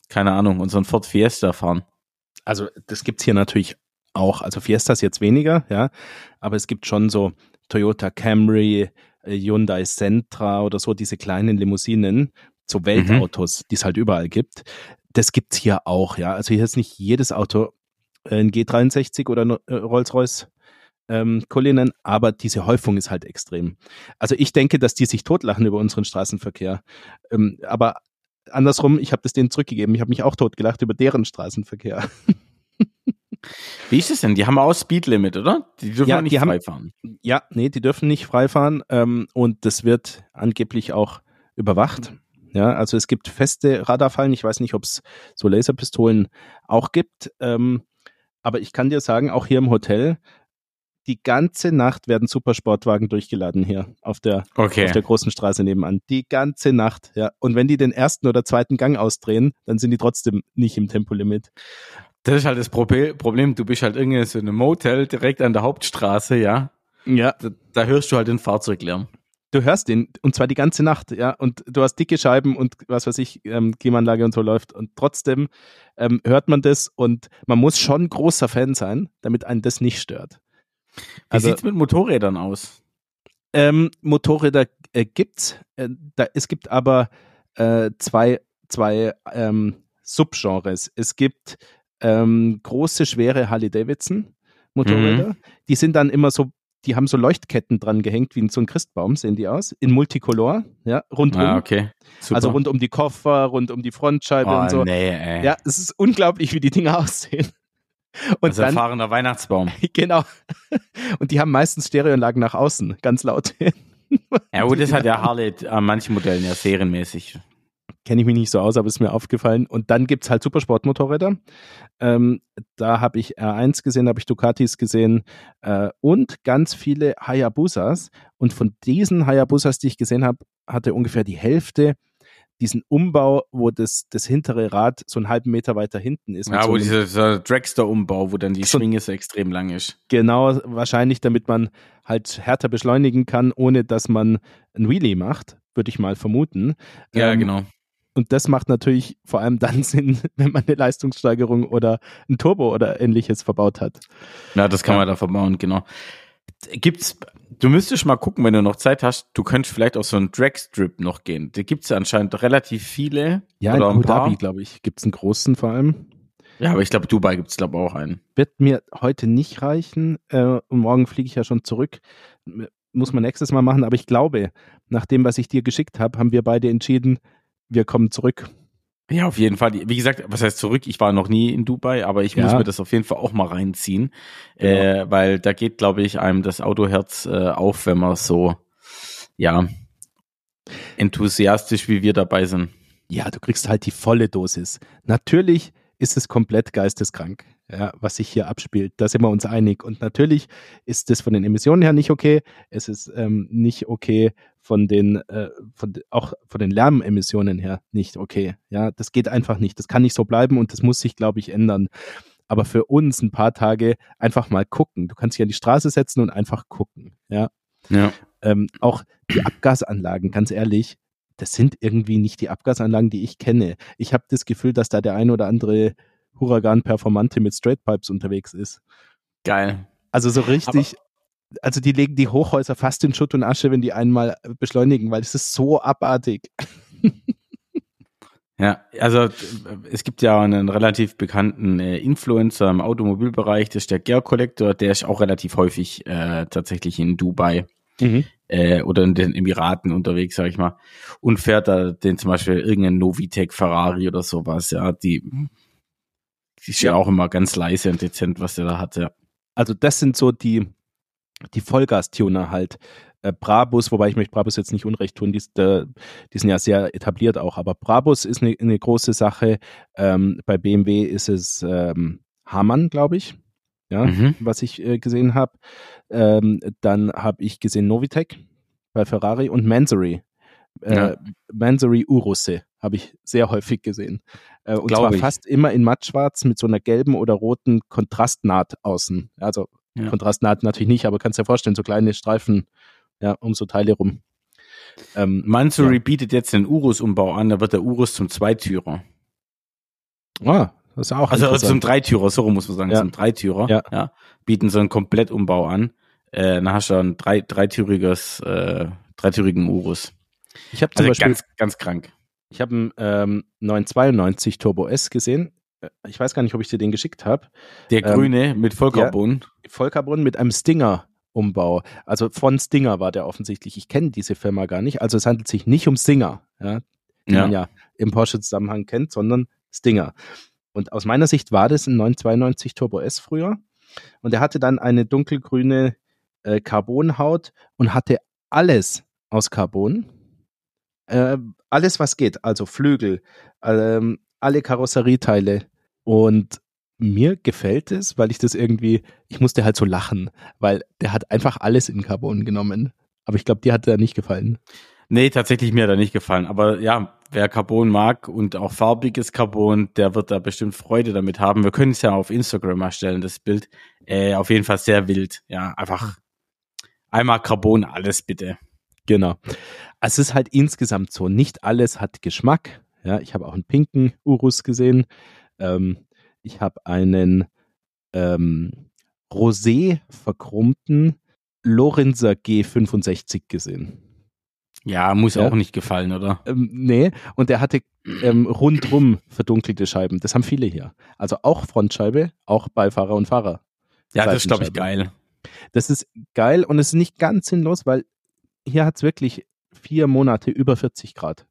keine Ahnung, unseren Ford Fiesta fahren? Also das gibt's hier natürlich auch, also Fiestas jetzt weniger, ja, aber es gibt schon so Toyota Camry, Hyundai Sentra oder so, diese kleinen Limousinen, so Weltautos, mhm. die es halt überall gibt. Das gibt's hier auch, ja. Also hier ist nicht jedes Auto ein G63 oder äh, Rolls-Royce ähm, Cullinan, aber diese Häufung ist halt extrem. Also ich denke, dass die sich totlachen über unseren Straßenverkehr. Ähm, aber andersrum, ich habe das denen zurückgegeben. Ich habe mich auch totgelacht über deren Straßenverkehr. Wie ist es denn? Die haben auch Speedlimit, oder? Die dürfen ja, nicht die frei fahren. Ja, nee, die dürfen nicht frei fahren ähm, und das wird angeblich auch überwacht. Ja, also es gibt feste Radarfallen. Ich weiß nicht, ob es so Laserpistolen auch gibt. Ähm, aber ich kann dir sagen, auch hier im Hotel, die ganze Nacht werden Supersportwagen durchgeladen hier auf der, okay. auf der großen Straße nebenan. Die ganze Nacht, ja. Und wenn die den ersten oder zweiten Gang ausdrehen, dann sind die trotzdem nicht im Tempolimit. Das ist halt das Problem. Du bist halt irgendwie so in einem Motel direkt an der Hauptstraße, ja. Ja. Da, da hörst du halt den Fahrzeuglärm. Du hörst den und zwar die ganze Nacht, ja. Und du hast dicke Scheiben und was weiß ich, ähm, Klimaanlage und so läuft. Und trotzdem ähm, hört man das und man muss schon großer Fan sein, damit einen das nicht stört. Wie also, sieht's mit Motorrädern aus? Ähm, Motorräder äh, gibt's. Äh, da, es gibt aber äh, zwei, zwei ähm, Subgenres. Es gibt ähm, große, schwere Harley Davidson Motorräder. Mhm. Die sind dann immer so, die haben so Leuchtketten dran gehängt, wie in so ein Christbaum sehen die aus, in Multicolor, ja, rundum. Ah, okay. Super. Also rund um die Koffer, rund um die Frontscheibe oh, und so. Nee, ey. Ja, es ist unglaublich, wie die Dinger aussehen. Und also dann, erfahrener Weihnachtsbaum. Genau. Und die haben meistens Stereoanlagen nach außen, ganz laut. ja gut, das hat ja Harley an manchen Modellen ja serienmäßig kenne ich mich nicht so aus, aber ist mir aufgefallen. Und dann gibt es halt Supersportmotorräder. Ähm, da habe ich R1 gesehen, habe ich Ducatis gesehen äh, und ganz viele Hayabusas. Und von diesen Hayabusas, die ich gesehen habe, hatte ungefähr die Hälfte diesen Umbau, wo das, das hintere Rad so einen halben Meter weiter hinten ist. Ja, wo so dieser, dieser Dragster-Umbau, wo dann die so, Schwinge so extrem lang ist. Genau, wahrscheinlich, damit man halt härter beschleunigen kann, ohne dass man ein Wheelie macht, würde ich mal vermuten. Ja, ähm, genau. Und das macht natürlich vor allem dann Sinn, wenn man eine Leistungssteigerung oder ein Turbo oder ähnliches verbaut hat. Ja, das kann man da verbauen, genau. Gibt's, du müsstest mal gucken, wenn du noch Zeit hast, du könntest vielleicht auf so einen Dragstrip noch gehen. Da gibt's ja anscheinend relativ viele. Ja, oder in Abu Dhabi, glaube ich, gibt's einen großen vor allem. Ja, aber ich glaube, Dubai gibt's glaube auch einen. Wird mir heute nicht reichen. Äh, und morgen fliege ich ja schon zurück. Muss man nächstes Mal machen. Aber ich glaube, nach dem, was ich dir geschickt habe, haben wir beide entschieden, wir kommen zurück. Ja, auf jeden Fall. Wie gesagt, was heißt zurück? Ich war noch nie in Dubai, aber ich ja. muss mir das auf jeden Fall auch mal reinziehen, genau. äh, weil da geht, glaube ich, einem das Autoherz äh, auf, wenn man so, ja, enthusiastisch wie wir dabei sind. Ja, du kriegst halt die volle Dosis. Natürlich ist es komplett geisteskrank ja, was sich hier abspielt. Da sind wir uns einig. Und natürlich ist das von den Emissionen her nicht okay. Es ist ähm, nicht okay von den, äh, von, auch von den Lärmemissionen her nicht okay. Ja, das geht einfach nicht. Das kann nicht so bleiben und das muss sich, glaube ich, ändern. Aber für uns ein paar Tage einfach mal gucken. Du kannst dich an die Straße setzen und einfach gucken. Ja. ja. Ähm, auch die Abgasanlagen, ganz ehrlich, das sind irgendwie nicht die Abgasanlagen, die ich kenne. Ich habe das Gefühl, dass da der ein oder andere Huragan Performante mit Straight Pipes unterwegs ist. Geil. Also so richtig, Aber also die legen die Hochhäuser fast in Schutt und Asche, wenn die einmal beschleunigen, weil es ist so abartig. Ja, also es gibt ja einen relativ bekannten äh, Influencer im Automobilbereich, das ist der Gear Collector, der ist auch relativ häufig äh, tatsächlich in Dubai mhm. äh, oder in den Emiraten unterwegs, sag ich mal, und fährt da den zum Beispiel irgendeinen Novitec Ferrari oder sowas, ja, die ist ja. ja auch immer ganz leise und dezent, was der da hat, ja. Also das sind so die, die Vollgas-Tuner halt. Äh, Brabus, wobei ich möchte Brabus jetzt nicht unrecht tun, die, äh, die sind ja sehr etabliert auch, aber Brabus ist eine, eine große Sache. Ähm, bei BMW ist es ähm, Hamann, glaube ich, ja, mhm. was ich äh, gesehen habe. Ähm, dann habe ich gesehen Novitec bei Ferrari und Mansory Äh, Ja. Mansory Urusse habe ich sehr häufig gesehen. Äh, und Glaub zwar ich. fast immer in mattschwarz mit so einer gelben oder roten Kontrastnaht außen. Also Ja. Kontrastnaht natürlich nicht, aber kannst dir vorstellen, so kleine Streifen ja, um so Teile rum. Ähm, Mansory bietet jetzt den Urus-Umbau an, da wird der Urus zum Zweitürer. ah, das ist auch Also interessant. zum Dreitürer, so muss man sagen, Ja. zum Dreitürer. Ja. Bieten so einen Komplettumbau an. Äh, dann hast du ein drei, dreitüriges, äh, dreitürigen Urus. Ich habe zum Also Beispiel ganz, ganz krank. Ich habe einen ähm, 992 Turbo S gesehen. Äh, Ich weiß gar nicht, ob ich dir den geschickt habe. Der Ähm, grüne mit Vollcarbon. Vollcarbon mit einem Stinger-Umbau. Also von Stinger war der offensichtlich. Ich kenne diese Firma gar nicht. Also es handelt sich nicht um Stinger, ja, die Ja. man ja im Porsche-Zusammenhang kennt, sondern Stinger. Und aus meiner Sicht war das ein 992 Turbo S früher. Und er hatte dann eine dunkelgrüne äh, Carbonhaut und hatte alles aus Carbon. Äh, alles, was geht. Also Flügel, ähm, alle Karosserieteile. Und mir gefällt es, weil ich das irgendwie, ich musste halt so lachen, weil der hat einfach alles in Carbon genommen. Aber ich glaube, dir hat er nicht gefallen. Nee, tatsächlich mir hat er nicht gefallen. Aber ja, wer Carbon mag und auch farbiges Carbon, der wird da bestimmt Freude damit haben. Wir können es ja auf Instagram mal stellen, das Bild. Äh, auf jeden Fall sehr wild. Ja, einfach einmal Carbon, alles bitte. Genau. Es ist halt insgesamt so, nicht alles hat Geschmack. Ja, ich habe auch einen pinken Urus gesehen. Ähm, ich habe einen ähm, rosé verchromten Lorenzer G65 gesehen. Ja, muss Ja. auch nicht gefallen, oder? Ähm, nee, und der hatte ähm, rundrum verdunkelte Scheiben. Das haben viele hier. Also auch Frontscheibe, auch Beifahrer und Fahrer. Ja, das ist, glaube ich, geil. Das ist geil und es ist nicht ganz sinnlos, weil hier hat es wirklich vier Monate über 40 Grad.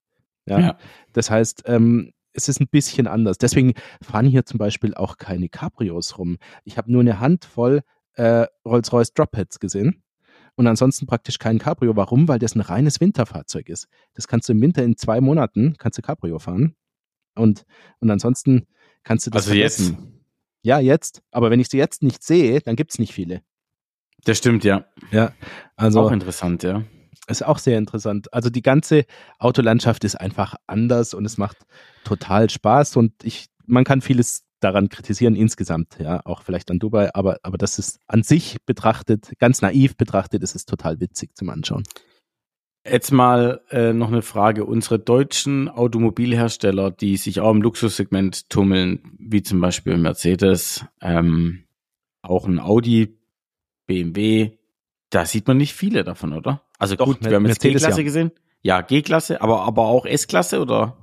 Ja. Ja. Das heißt, ähm, es ist ein bisschen anders. Deswegen fahren hier zum Beispiel auch keine Cabrios rum. Ich habe nur eine Handvoll äh, Rolls-Royce Dropheads gesehen und ansonsten praktisch kein Cabrio. Warum? Weil das ein reines Winterfahrzeug ist. Das kannst du im Winter in zwei Monaten, kannst du Cabrio fahren und, und ansonsten kannst du das Also jetzt? vergessen. Ja, jetzt. Aber wenn ich sie jetzt nicht sehe, dann gibt es nicht viele. Das stimmt, ja. Also auch interessant, ja. Ist auch sehr interessant. Also die ganze Autolandschaft ist einfach anders und es macht total Spaß und ich, man kann vieles daran kritisieren insgesamt, ja, auch vielleicht an Dubai, aber, aber das ist an sich betrachtet, ganz naiv betrachtet, ist es total witzig zum Anschauen. Jetzt mal äh, noch eine Frage. Unsere deutschen Automobilhersteller, die sich auch im Luxussegment tummeln, wie zum Beispiel Mercedes, ähm, auch ein Audi, BMW, da sieht man nicht viele davon, oder? Also Doch, gut, wir haben jetzt G-Klasse ja. gesehen. Ja, G-Klasse, aber, aber auch S-Klasse oder?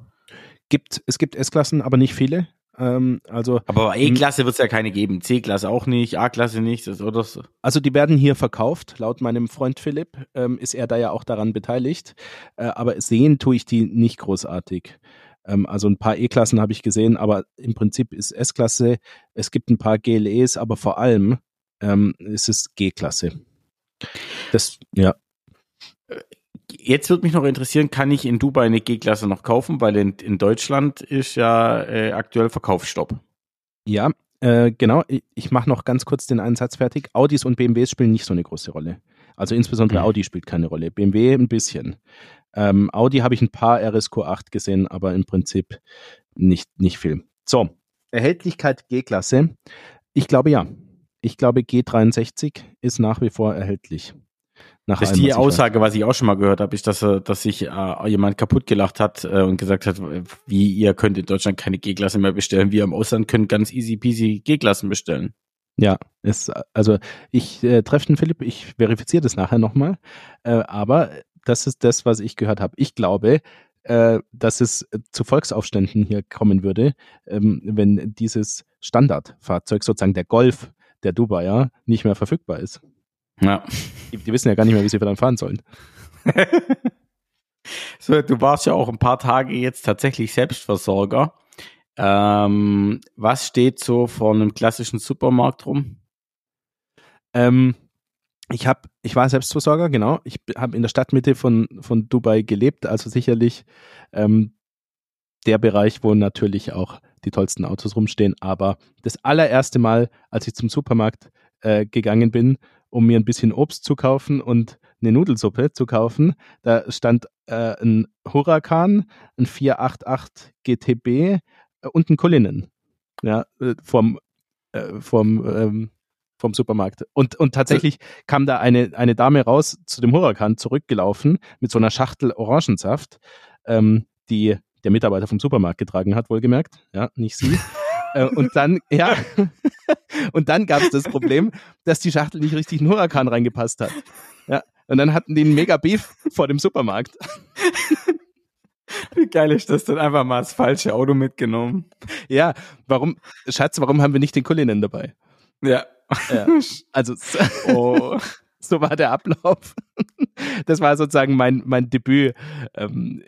Gibt, es gibt S-Klassen, aber nicht viele. Ähm, also, Aber E-Klasse wird es ja keine geben. C-Klasse auch nicht, A-Klasse nicht, oder so. also die werden hier verkauft. Laut meinem Freund Philipp ähm, ist er da ja auch daran beteiligt. Äh, aber sehen tue ich die nicht großartig. Ähm, also ein paar E-Klassen habe ich gesehen, aber im Prinzip ist S-Klasse. Es gibt ein paar GLEs, aber vor allem ähm, ist es G-Klasse. Das, ja. Jetzt würde mich noch interessieren, kann ich in Dubai eine G-Klasse noch kaufen? Weil in, in Deutschland ist ja äh, aktuell Verkaufsstopp. Ja, äh, genau. Ich, ich mache noch ganz kurz den einen Satz fertig. Audis und BMWs spielen nicht so eine große Rolle. Also insbesondere Mhm. Audi spielt keine Rolle. BMW ein bisschen. Ähm, Audi habe ich ein paar RSQ8 gesehen, aber im Prinzip nicht, nicht viel. So, Erhältlichkeit G-Klasse. Ich glaube ja. Ich glaube G63 ist nach wie vor erhältlich. Nach Das ist die ich weiß. Aussage, was ich auch schon mal gehört habe, ist, dass, er- dass sich äh, jemand kaputt gelacht hat äh, und gesagt hat, wie ihr könnt in Deutschland keine G-Klasse mehr bestellen, wir im Ausland können ganz easy peasy G-Klassen bestellen. Ja, ist, also ich äh, treffe den Philipp, ich verifiziere das nachher nochmal, äh, aber das ist das, was ich gehört habe. Ich glaube, äh, dass es zu Volksaufständen hier kommen würde, ähm, wenn dieses Standardfahrzeug, sozusagen der Golf der Dubaier, nicht mehr verfügbar ist. Ja. Die, die wissen ja gar nicht mehr, wie sie dann fahren sollen. So, du warst ja auch ein paar Tage jetzt tatsächlich Selbstversorger. Ähm, was steht so vor einem klassischen Supermarkt rum? Ähm, ich habe, ich war Selbstversorger, genau. Ich habe in der Stadtmitte von, von Dubai gelebt, also sicherlich ähm, der Bereich, wo natürlich auch die tollsten Autos rumstehen. Aber das allererste Mal, als ich zum Supermarkt äh, gegangen bin, um mir ein bisschen Obst zu kaufen und eine Nudelsuppe zu kaufen, da stand äh, ein Huracan, ein 488 GTB äh, und ein Cullinan. Ja, äh, vom, äh, vom, ähm, vom Supermarkt. Und, und tatsächlich kam da eine, eine Dame raus zu dem Huracan zurückgelaufen mit so einer Schachtel Orangensaft, ähm, die der Mitarbeiter vom Supermarkt getragen hat, wohlgemerkt. Ja, nicht sie. Äh, und dann, ja, und dann gab es das Problem, dass die Schachtel nicht richtig in den Huracan reingepasst hat. Ja, und dann hatten die einen mega Beef vor dem Supermarkt. Wie geil ist das denn? Einfach mal das falsche Auto mitgenommen. Ja, warum, Schatz, warum haben wir nicht den Cullinan dabei? Ja. ja. Also, oh. so war der Ablauf. Das war sozusagen mein, mein Debüt, ähm,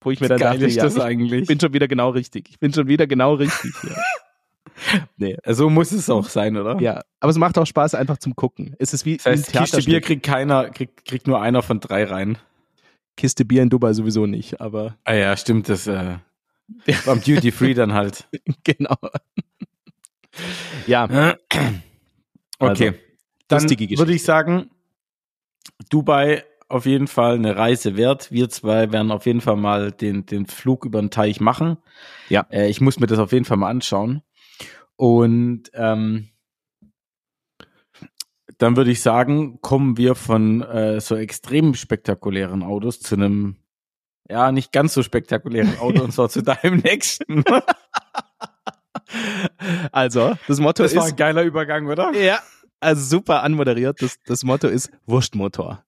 wo ich mir dann dachte, ist das eigentlich? ich bin schon wieder genau richtig. Ich bin schon wieder genau richtig. Ja. Nee. So muss es auch sein, oder? Ja, aber es macht auch Spaß einfach zum Gucken. Es ist wie, Das heißt, ein Kiste Bier kriegt keiner, kriegt, kriegt nur einer von drei rein. Kiste Bier in Dubai sowieso nicht, aber Ah ja, stimmt, das äh, beim Duty Free dann halt. genau. ja, Okay. Dann lustige Geschichte. würde ich sagen, Dubai auf jeden Fall eine Reise wert. Wir zwei werden auf jeden Fall mal den, den Flug über den Teich machen. Ja. Äh, ich muss mir das auf jeden Fall mal anschauen. Und ähm, dann würde ich sagen, kommen wir von äh, so extrem spektakulären Autos zu einem ja nicht ganz so spektakulären Auto und zwar zu deinem nächsten. also das Motto Das war ist ein geiler Übergang, oder? Ja, also super anmoderiert. Das, das Motto ist Wurstmotor.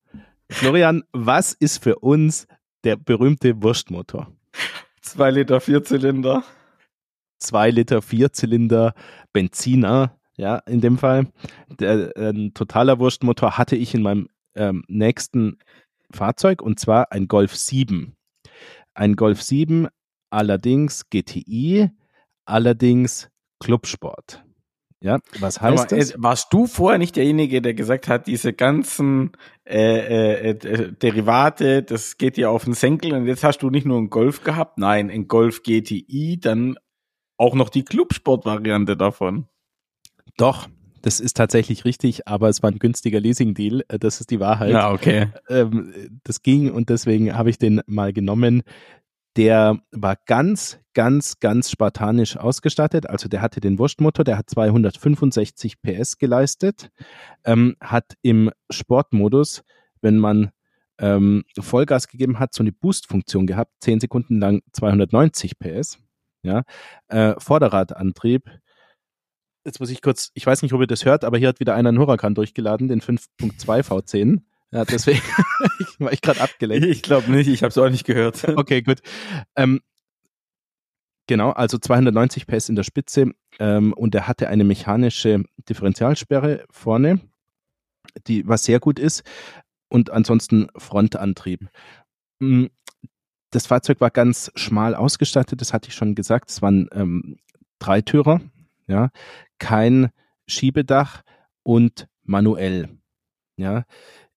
Florian, was ist für uns der berühmte Wurstmotor? Zwei Liter Vierzylinder. Zwei Liter Vierzylinder Benziner, ja, in dem Fall. Der, ein totaler Wurstmotor hatte ich in meinem ähm, nächsten Fahrzeug und zwar ein Golf 7. Ein Golf 7, allerdings GTI, allerdings Clubsport. Ja, was heißt Aber, das? äh, warst du vorher nicht derjenige, der gesagt hat, diese ganzen äh, äh, äh, Derivate, das geht dir auf den Senkel und jetzt hast du nicht nur einen Golf gehabt, nein, ein Golf GTI, dann auch noch die Clubsport-Variante davon. Doch, das ist tatsächlich richtig, aber es war ein günstiger Leasing-Deal. äh, Das ist die Wahrheit. Ja, okay. Ähm, das ging und deswegen habe ich den mal genommen. Der war ganz, ganz, ganz spartanisch ausgestattet. Also der hatte den Wurstmotor, der hat 265 PS geleistet, ähm, hat im Sportmodus, wenn man ähm, Vollgas gegeben hat, so eine Boost-Funktion gehabt, 10 Sekunden lang 290 PS. Ja, äh, Vorderradantrieb. Jetzt muss ich kurz, ich weiß nicht, ob ihr das hört, aber hier hat wieder einer einen Huracan durchgeladen, den 5.2 V10. Ja, deswegen war ich gerade abgelenkt. Ich glaube nicht, ich habe es auch nicht gehört. Okay, gut. Ähm, genau, also 290 PS in der Spitze ähm, und er hatte eine mechanische Differentialsperre vorne, die was sehr gut ist und ansonsten Frontantrieb. Mm, Das Fahrzeug war ganz schmal ausgestattet, das hatte ich schon gesagt. Es waren ähm, Dreitürer, ja, kein Schiebedach und manuell. Ja,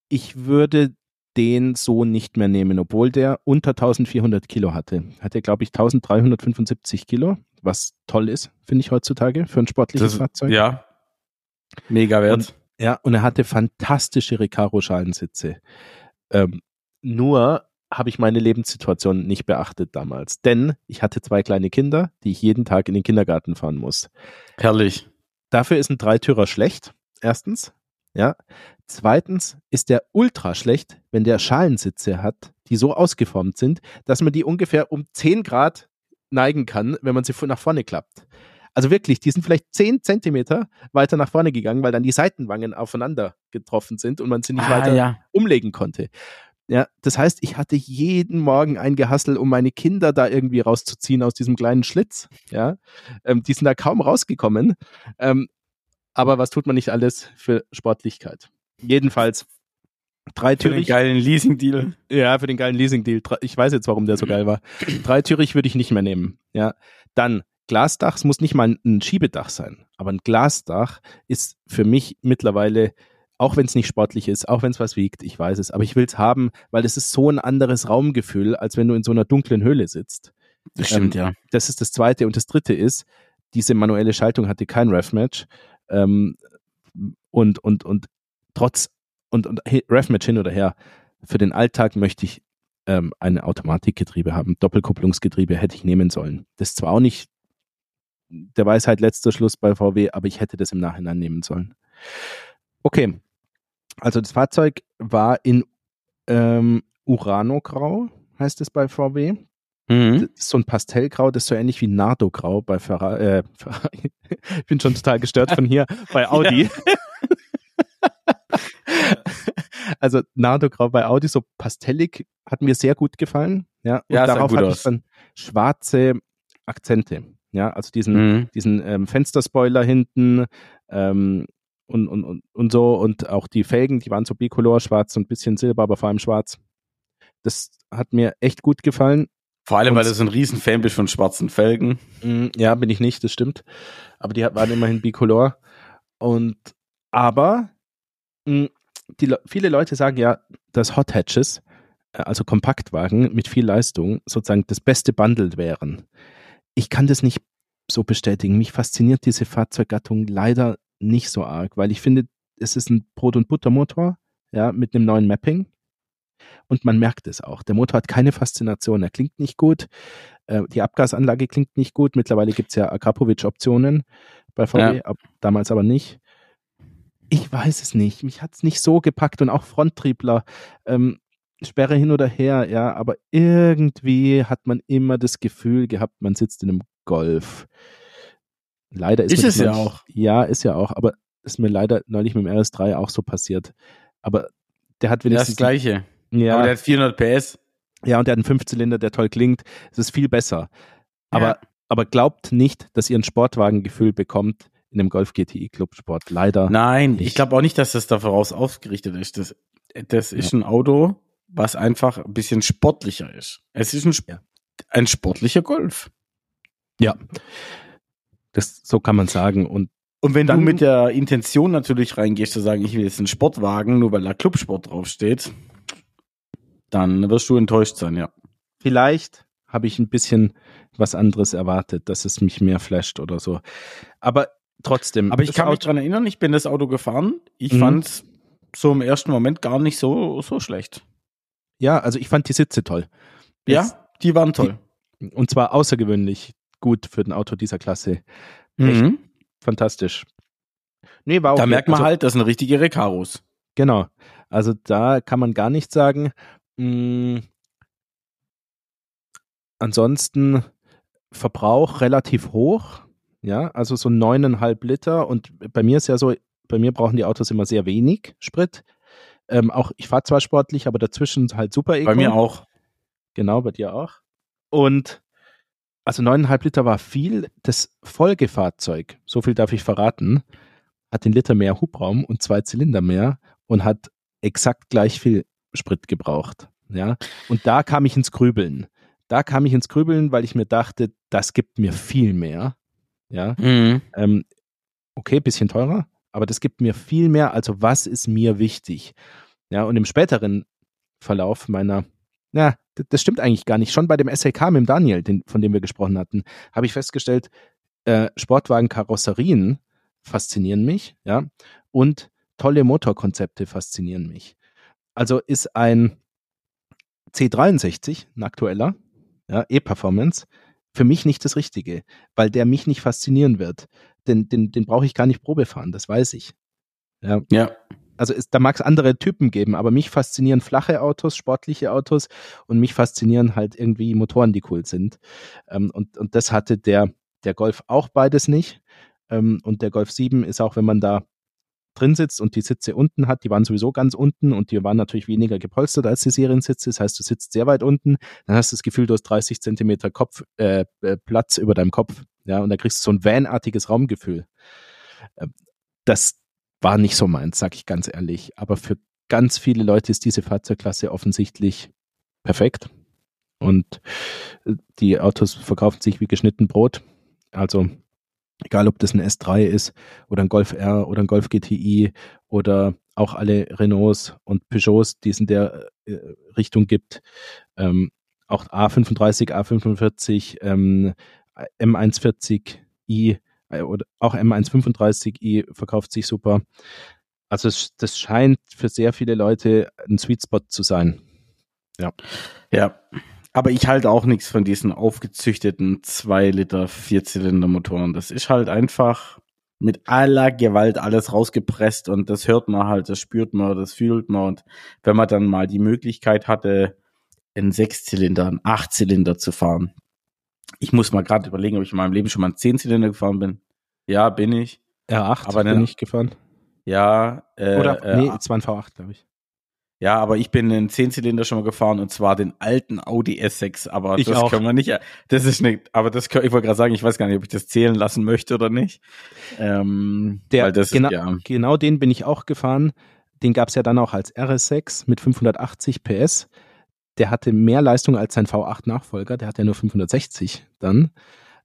ich würde den so nicht mehr nehmen, obwohl der unter 1400 Kilo hatte. Hatte, glaube ich, 1375 Kilo, was toll ist, finde ich heutzutage für ein sportliches Das, Fahrzeug. ja. Mega wert. Und, ja, und er hatte fantastische Recaro-Schalensitze. Ähm, nur habe ich meine Lebenssituation nicht beachtet damals, denn ich hatte zwei kleine Kinder, die ich jeden Tag in den Kindergarten fahren muss. Herrlich. Dafür ist ein Dreitürer schlecht, erstens. Ja. Zweitens ist der ultra schlecht, wenn der Schalensitze hat, die so ausgeformt sind, dass man die ungefähr um 10 Grad neigen kann, wenn man sie nach vorne klappt. Also wirklich, die sind vielleicht 10 Zentimeter weiter nach vorne gegangen, weil dann die Seitenwangen aufeinander getroffen sind und man sie nicht weiter Ah, ja. umlegen konnte. Ja, das heißt, ich hatte jeden Morgen ein Gehassel, um meine Kinder da irgendwie rauszuziehen aus diesem kleinen Schlitz. Ja, ähm, die sind da kaum rausgekommen. Ähm, aber was tut man nicht alles für Sportlichkeit? Jedenfalls Für den dreitürig. geilen Leasing-Deal. Ja, für den geilen Leasing-Deal. Ich weiß jetzt, warum der so geil war. Dreitürig würde ich nicht mehr nehmen. Ja, dann Glasdach. Es muss nicht mal ein Schiebedach sein, aber ein Glasdach ist für mich mittlerweile, auch wenn es nicht sportlich ist, auch wenn es was wiegt, ich weiß es, aber ich will es haben, weil es ist so ein anderes Raumgefühl, als wenn du in so einer dunklen Höhle sitzt. Das stimmt, ja. Das ist das Zweite. Und das Dritte ist, diese manuelle Schaltung hatte kein Ref-Match. Ähm, und, und, und trotz, und, und Ref-Match hin oder her, für den Alltag möchte ich ähm, ein Automatikgetriebe haben. Doppelkupplungsgetriebe hätte ich nehmen sollen. Das ist zwar auch nicht der Weisheit letzter Schluss bei VW, aber ich hätte das im Nachhinein nehmen sollen. Okay, also das Fahrzeug war in ähm, Urano-Grau, heißt es bei VW. Mhm. So ein Pastellgrau, das ist so ähnlich wie Nardo-Grau bei Ferrari. Äh, Ferrari. ich bin schon total gestört von hier bei Audi. also Nardo-Grau bei Audi, so pastellig, hat mir sehr gut gefallen. Ja, und ja darauf hatte ich dann schwarze Akzente. Ja, also diesen, mhm. diesen ähm, Fensterspoiler hinten ähm, und, und, und, und so und auch die Felgen, die waren so bicolor, schwarz und ein bisschen silber, aber vor allem schwarz. Das hat mir echt gut gefallen. Vor allem, und, weil du so ein Riesenfan bist von schwarzen Felgen. Mm, ja, bin ich nicht, das stimmt. Aber die waren immerhin bicolor. Und aber mh, mm, die, viele Leute sagen ja, dass Hot Hatches, äh, also Kompaktwagen mit viel Leistung, sozusagen das beste Bundle wären. Ich kann das nicht so bestätigen. Mich fasziniert diese Fahrzeuggattung leider nicht so arg, weil ich finde, es ist ein Brot- und Buttermotor, ja, mit einem neuen Mapping. Und man merkt es auch. Der Motor hat keine Faszination. Er klingt nicht gut. Äh, die Abgasanlage klingt nicht gut. Mittlerweile gibt es ja Akrapovic-Optionen bei VW, ja. ab, damals aber nicht. Ich weiß es nicht. Mich hat es nicht so gepackt und auch Fronttriebler. Ähm, Sperre hin oder her, ja, aber irgendwie hat man immer das Gefühl gehabt, man sitzt in einem Golf. Leider ist, ist es ja auch. Ja, ist ja auch, aber ist mir leider neulich mit dem RS3 auch so passiert. Aber der hat wenigstens. Das gleiche. Ja. Aber der hat 400 PS. Ja, und der hat einen Fünfzylinder, der toll klingt. Es ist viel besser. Aber, ja. aber glaubt nicht, dass ihr ein Sportwagengefühl bekommt in dem Golf GTI Club Sport. Leider. Nein, nicht. ich glaube auch nicht, dass das da voraus ausgerichtet ist. Das, das ist ja. ein Auto, was einfach ein bisschen sportlicher ist. Es ist ein, ja. ein sportlicher Golf. Ja. Das, so kann man sagen. Und und wenn dann, du mit der Intention natürlich reingehst, zu sagen, ich will jetzt einen Sportwagen, nur weil da Clubsport draufsteht, dann wirst du enttäuscht sein, ja. Vielleicht habe ich ein bisschen was anderes erwartet, dass es mich mehr flasht oder so. Aber trotzdem. Aber ich kann mich daran erinnern, ich bin das Auto gefahren. Ich mhm. fand es so im ersten Moment gar nicht so, so schlecht. Ja, also ich fand die Sitze toll. Ja, die waren toll. Die, und zwar außergewöhnlich gut für ein Auto dieser Klasse. Mhm. fantastisch. Nee, war auch da merkt man also, halt, das sind richtige Recaros. Genau. Also da kann man gar nichts sagen. Mhm. Ansonsten Verbrauch relativ hoch. Ja, also so neuneinhalb Liter. Und bei mir ist ja so, bei mir brauchen die Autos immer sehr wenig Sprit. Ähm, auch ich fahre zwar sportlich, aber dazwischen halt super Eco. Bei mir auch. Genau, bei dir auch. Und also neuneinhalb Liter war viel. Das Folgefahrzeug, so viel darf ich verraten, hat den Liter mehr Hubraum und zwei Zylinder mehr und hat exakt gleich viel Sprit gebraucht. Ja, und da kam ich ins Grübeln. Da kam ich ins Grübeln, weil ich mir dachte, das gibt mir viel mehr. Ja, mhm. ähm, okay, bisschen teurer, aber das gibt mir viel mehr. Also was ist mir wichtig? Ja, und im späteren Verlauf meiner ja, das stimmt eigentlich gar nicht. Schon bei dem SLK mit dem Daniel, den, von dem wir gesprochen hatten, habe ich festgestellt, äh, Sportwagen-Karosserien faszinieren mich, ja, und tolle Motorkonzepte faszinieren mich. Also ist ein C63, ein aktueller, ja, E-Performance, für mich nicht das Richtige, weil der mich nicht faszinieren wird. Den, den, den brauche ich gar nicht Probe fahren, das weiß ich. Ja. ja also ist, da mag es andere Typen geben, aber mich faszinieren flache Autos, sportliche Autos und mich faszinieren halt irgendwie Motoren, die cool sind. Ähm, und, und das hatte der, der Golf auch beides nicht. Ähm, und der Golf 7 ist auch, wenn man da drin sitzt und die Sitze unten hat, die waren sowieso ganz unten und die waren natürlich weniger gepolstert als die Seriensitze. Das heißt, du sitzt sehr weit unten, dann hast du das Gefühl, du hast 30 Zentimeter Kopf, äh, äh, Platz über deinem Kopf. Ja, und da kriegst du so ein vanartiges Raumgefühl. Ähm, das, war nicht so meins, sag ich ganz ehrlich. Aber für ganz viele Leute ist diese Fahrzeugklasse offensichtlich perfekt. Und äh, die Autos verkaufen sich wie geschnitten Brot. Also egal ob das ein S3 ist oder ein Golf R oder ein Golf GTI oder auch alle Renaults und Peugeots, die es in der äh, Richtung gibt. Ähm, auch A35, A45, ähm, M140i äh, oder auch M135i verkauft sich super. Also es, das scheint für sehr viele Leute ein Sweet Spot zu sein. Ja. Ja. Aber ich halte auch nichts von diesen aufgezüchteten 2 Liter Vierzylinder-Motoren. Das ist halt einfach mit aller Gewalt alles rausgepresst und das hört man halt, das spürt man, das fühlt man. Und wenn man dann mal die Möglichkeit hatte, einen Sechszylinder, einen Achtzylinder zu fahren. Ich muss mal gerade überlegen, ob ich in meinem Leben schon mal einen Zehnzylinder gefahren bin. Ja, bin ich. R8 aber bin ich gefahren. Ja. Äh, Oder, äh, nee, es war ein V8, glaube ich. Ja, aber ich bin einen Zehnzylinder schon mal gefahren und zwar den alten Audi S6, aber ich das auch. können wir nicht, das ist nicht, aber das kann, ich wollte gerade sagen, ich weiß gar nicht, ob ich das zählen lassen möchte oder nicht. Ähm, Der, genau, ist, ja. genau den bin ich auch gefahren. Den gab es ja dann auch als RS6 mit 580 PS. Der hatte mehr Leistung als sein V8-Nachfolger, der hatte ja nur 560 dann.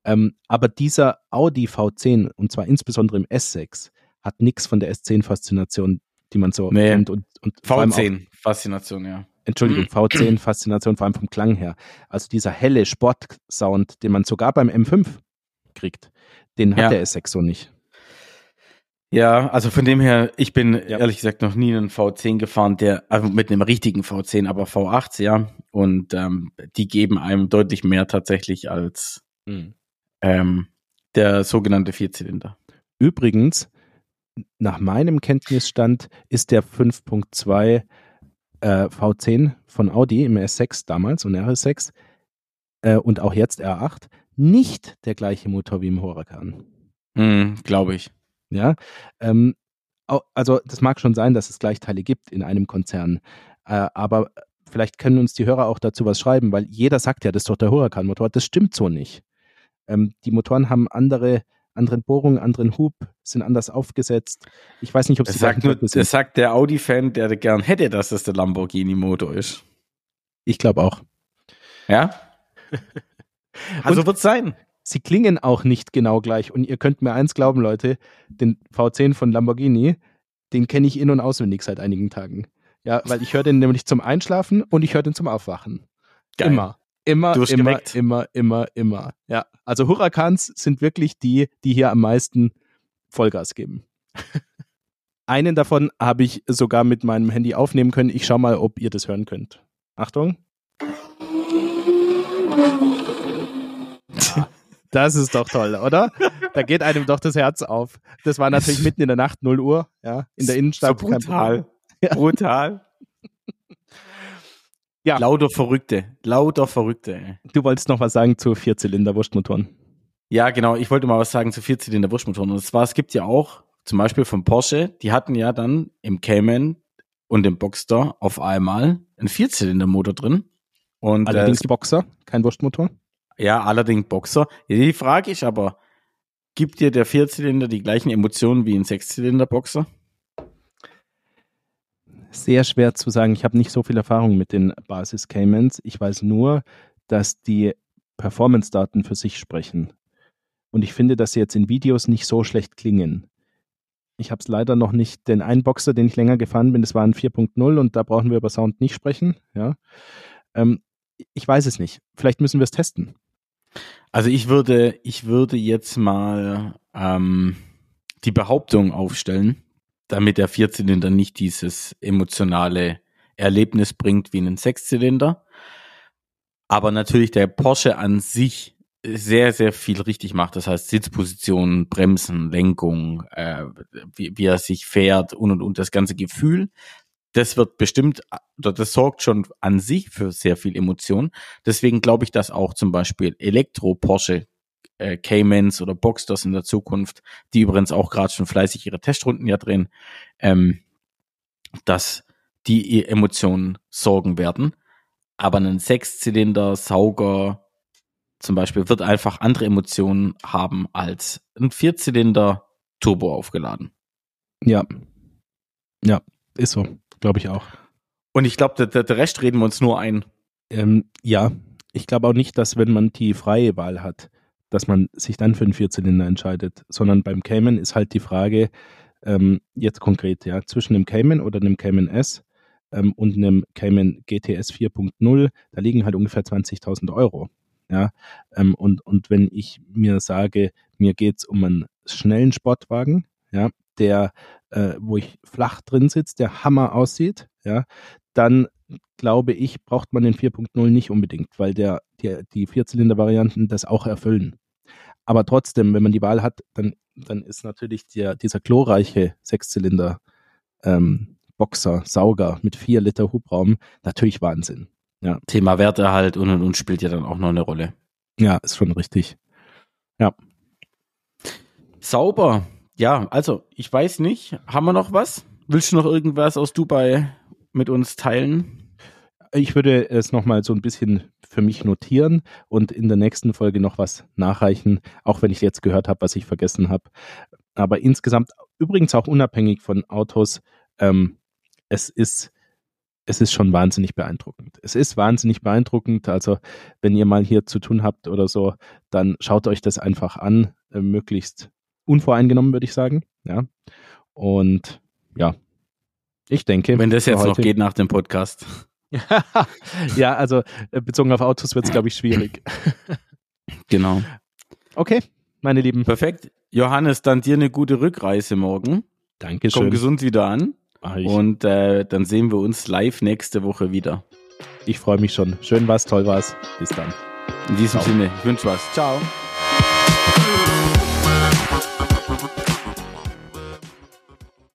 Ähm, aber dieser Audi V10, und zwar insbesondere im S6, hat nichts von der S10-Faszination, die man so nee. kennt. Und, und V10-Faszination, ja. Entschuldigung, V10-Faszination, vor allem vom Klang her. Also dieser helle Sport-Sound, den man sogar beim M5 kriegt, den hat ja. der S6 so nicht. Ja, also von dem her, ich bin ja. ehrlich gesagt noch nie einen V10 gefahren, der also mit einem richtigen V10, aber V8, ja. Und ähm, die geben einem deutlich mehr tatsächlich als mhm. ähm, der sogenannte Vierzylinder. Übrigens, nach meinem Kenntnisstand ist der 5.2 äh, V10 von Audi im S6 damals und RS6 äh, und auch jetzt R8 nicht der gleiche Motor wie im Huracan. Mm, Glaube ich. Ja, ähm, also das mag schon sein, dass es Gleichteile gibt in einem Konzern, äh, aber vielleicht können uns die Hörer auch dazu was schreiben, weil jeder sagt ja, das ist doch der Huracan-Motor. Das stimmt so nicht. Ähm, die Motoren haben andere anderen Bohrungen, anderen Hub, sind anders aufgesetzt. Ich weiß nicht, ob es sagt nur, Das sagt der Audi-Fan, der gern hätte, dass das der Lamborghini-Motor ist. Ich glaube auch. Ja? also wird es sein. Sie klingen auch nicht genau gleich. Und ihr könnt mir eins glauben, Leute, den V10 von Lamborghini, den kenne ich in- und auswendig seit einigen Tagen. Ja, weil ich höre den nämlich zum Einschlafen und ich höre den zum Aufwachen. Geil. Immer. Immer, immer, immer, immer, immer. Ja, also Huracans sind wirklich die, die hier am meisten Vollgas geben. Einen davon habe ich sogar mit meinem Handy aufnehmen können. Ich schaue mal, ob ihr das hören könnt. Achtung. Das ist doch toll, oder? Da geht einem doch das Herz auf. Das war natürlich mitten in der Nacht, 0 Uhr, ja, in der Innenstadt. So brutal. Ja. Brutal. Ja. Lauter Verrückte. Lauter Verrückte. Du wolltest noch was sagen zu Vierzylinder-Wurstmotoren. Ja, genau. Ich wollte mal was sagen zu Vierzylinder-Wurstmotoren. Und zwar, es gibt ja auch, zum Beispiel von Porsche, die hatten ja dann im Cayman und im Boxster auf einmal einen Vierzylindermotor drin. Und, äh, allerdings äh, Boxer, kein Wurstmotor? Ja, allerdings Boxer. Die Frage ist aber, gibt dir der Vierzylinder die gleichen Emotionen wie ein Sechszylinder-Boxer? Sehr schwer zu sagen. Ich habe nicht so viel Erfahrung mit den Basis Caymans. Ich weiß nur, dass die Performance-Daten für sich sprechen. Und ich finde, dass sie jetzt in Videos nicht so schlecht klingen. Ich habe es leider noch nicht, den Einboxer, den ich länger gefahren bin, das war ein 4.0 und da brauchen wir über Sound nicht sprechen. Ja. Ähm, ich weiß es nicht. Vielleicht müssen wir es testen. Also ich würde, ich würde jetzt mal ähm, die Behauptung aufstellen, damit der Vierzylinder nicht dieses emotionale Erlebnis bringt wie ein Sechszylinder. Aber natürlich der Porsche an sich sehr, sehr viel richtig macht. Das heißt Sitzposition, Bremsen, Lenkung, äh, wie, wie er sich fährt und und und das ganze Gefühl. Das wird bestimmt, das sorgt schon an sich für sehr viel Emotion. Deswegen glaube ich, dass auch zum Beispiel Elektro-Porsche äh, Caymans oder Boxsters in der Zukunft, die übrigens auch gerade schon fleißig ihre Testrunden ja drehen, ähm, dass die Emotionen sorgen werden. Aber ein Sechszylinder, Sauger zum Beispiel wird einfach andere Emotionen haben als ein Vierzylinder Turbo aufgeladen. Ja. Ja, ist so, glaube ich auch. Und ich glaube, der, der Rest reden wir uns nur ein. Ähm, ja, ich glaube auch nicht, dass wenn man die freie Wahl hat, dass man sich dann für einen Vierzylinder entscheidet, sondern beim Cayman ist halt die Frage, ähm, jetzt konkret, ja, zwischen einem Cayman oder einem Cayman S ähm, und einem Cayman GTS 4.0, da liegen halt ungefähr 20.000 Euro. Ja, ähm, und, und wenn ich mir sage, mir geht's um einen schnellen Sportwagen, ja, der, äh, wo ich flach drin sitze, der Hammer aussieht, ja, dann glaube ich, braucht man den 4.0 nicht unbedingt, weil der, der, die Vierzylinder-Varianten das auch erfüllen. Aber trotzdem, wenn man die Wahl hat, dann, dann ist natürlich der, dieser glorreiche Sechszylinder ähm, Boxer, Sauger mit vier Liter Hubraum natürlich Wahnsinn. Ja. Thema Werterhalt und und und spielt ja dann auch noch eine Rolle. Ja, ist schon richtig. Ja. Sauber. Ja, also ich weiß nicht. Haben wir noch was? Willst du noch irgendwas aus Dubai mit uns teilen? Ich würde es nochmal so ein bisschen für mich notieren und in der nächsten Folge noch was nachreichen, auch wenn ich jetzt gehört habe, was ich vergessen habe. Aber insgesamt, übrigens auch unabhängig von Autos, ähm, es ist es ist schon wahnsinnig beeindruckend. Es ist wahnsinnig beeindruckend. Also, wenn ihr mal hier zu tun habt oder so, dann schaut euch das einfach an, äh, möglichst unvoreingenommen, würde ich sagen. Ja. Und ja, ich denke. Wenn das jetzt noch geht nach dem Podcast. ja, also äh, bezogen auf Autos wird es, glaube ich, schwierig. genau. Okay, meine Lieben. Perfekt. Johannes, dann dir eine gute Rückreise morgen. Dankeschön. Komm gesund wieder an. Und äh, dann sehen wir uns live nächste Woche wieder. Ich freue mich schon. Schön war's, toll war's. Bis dann. In diesem Ciao. Sinne, ich wünsche was. Ciao.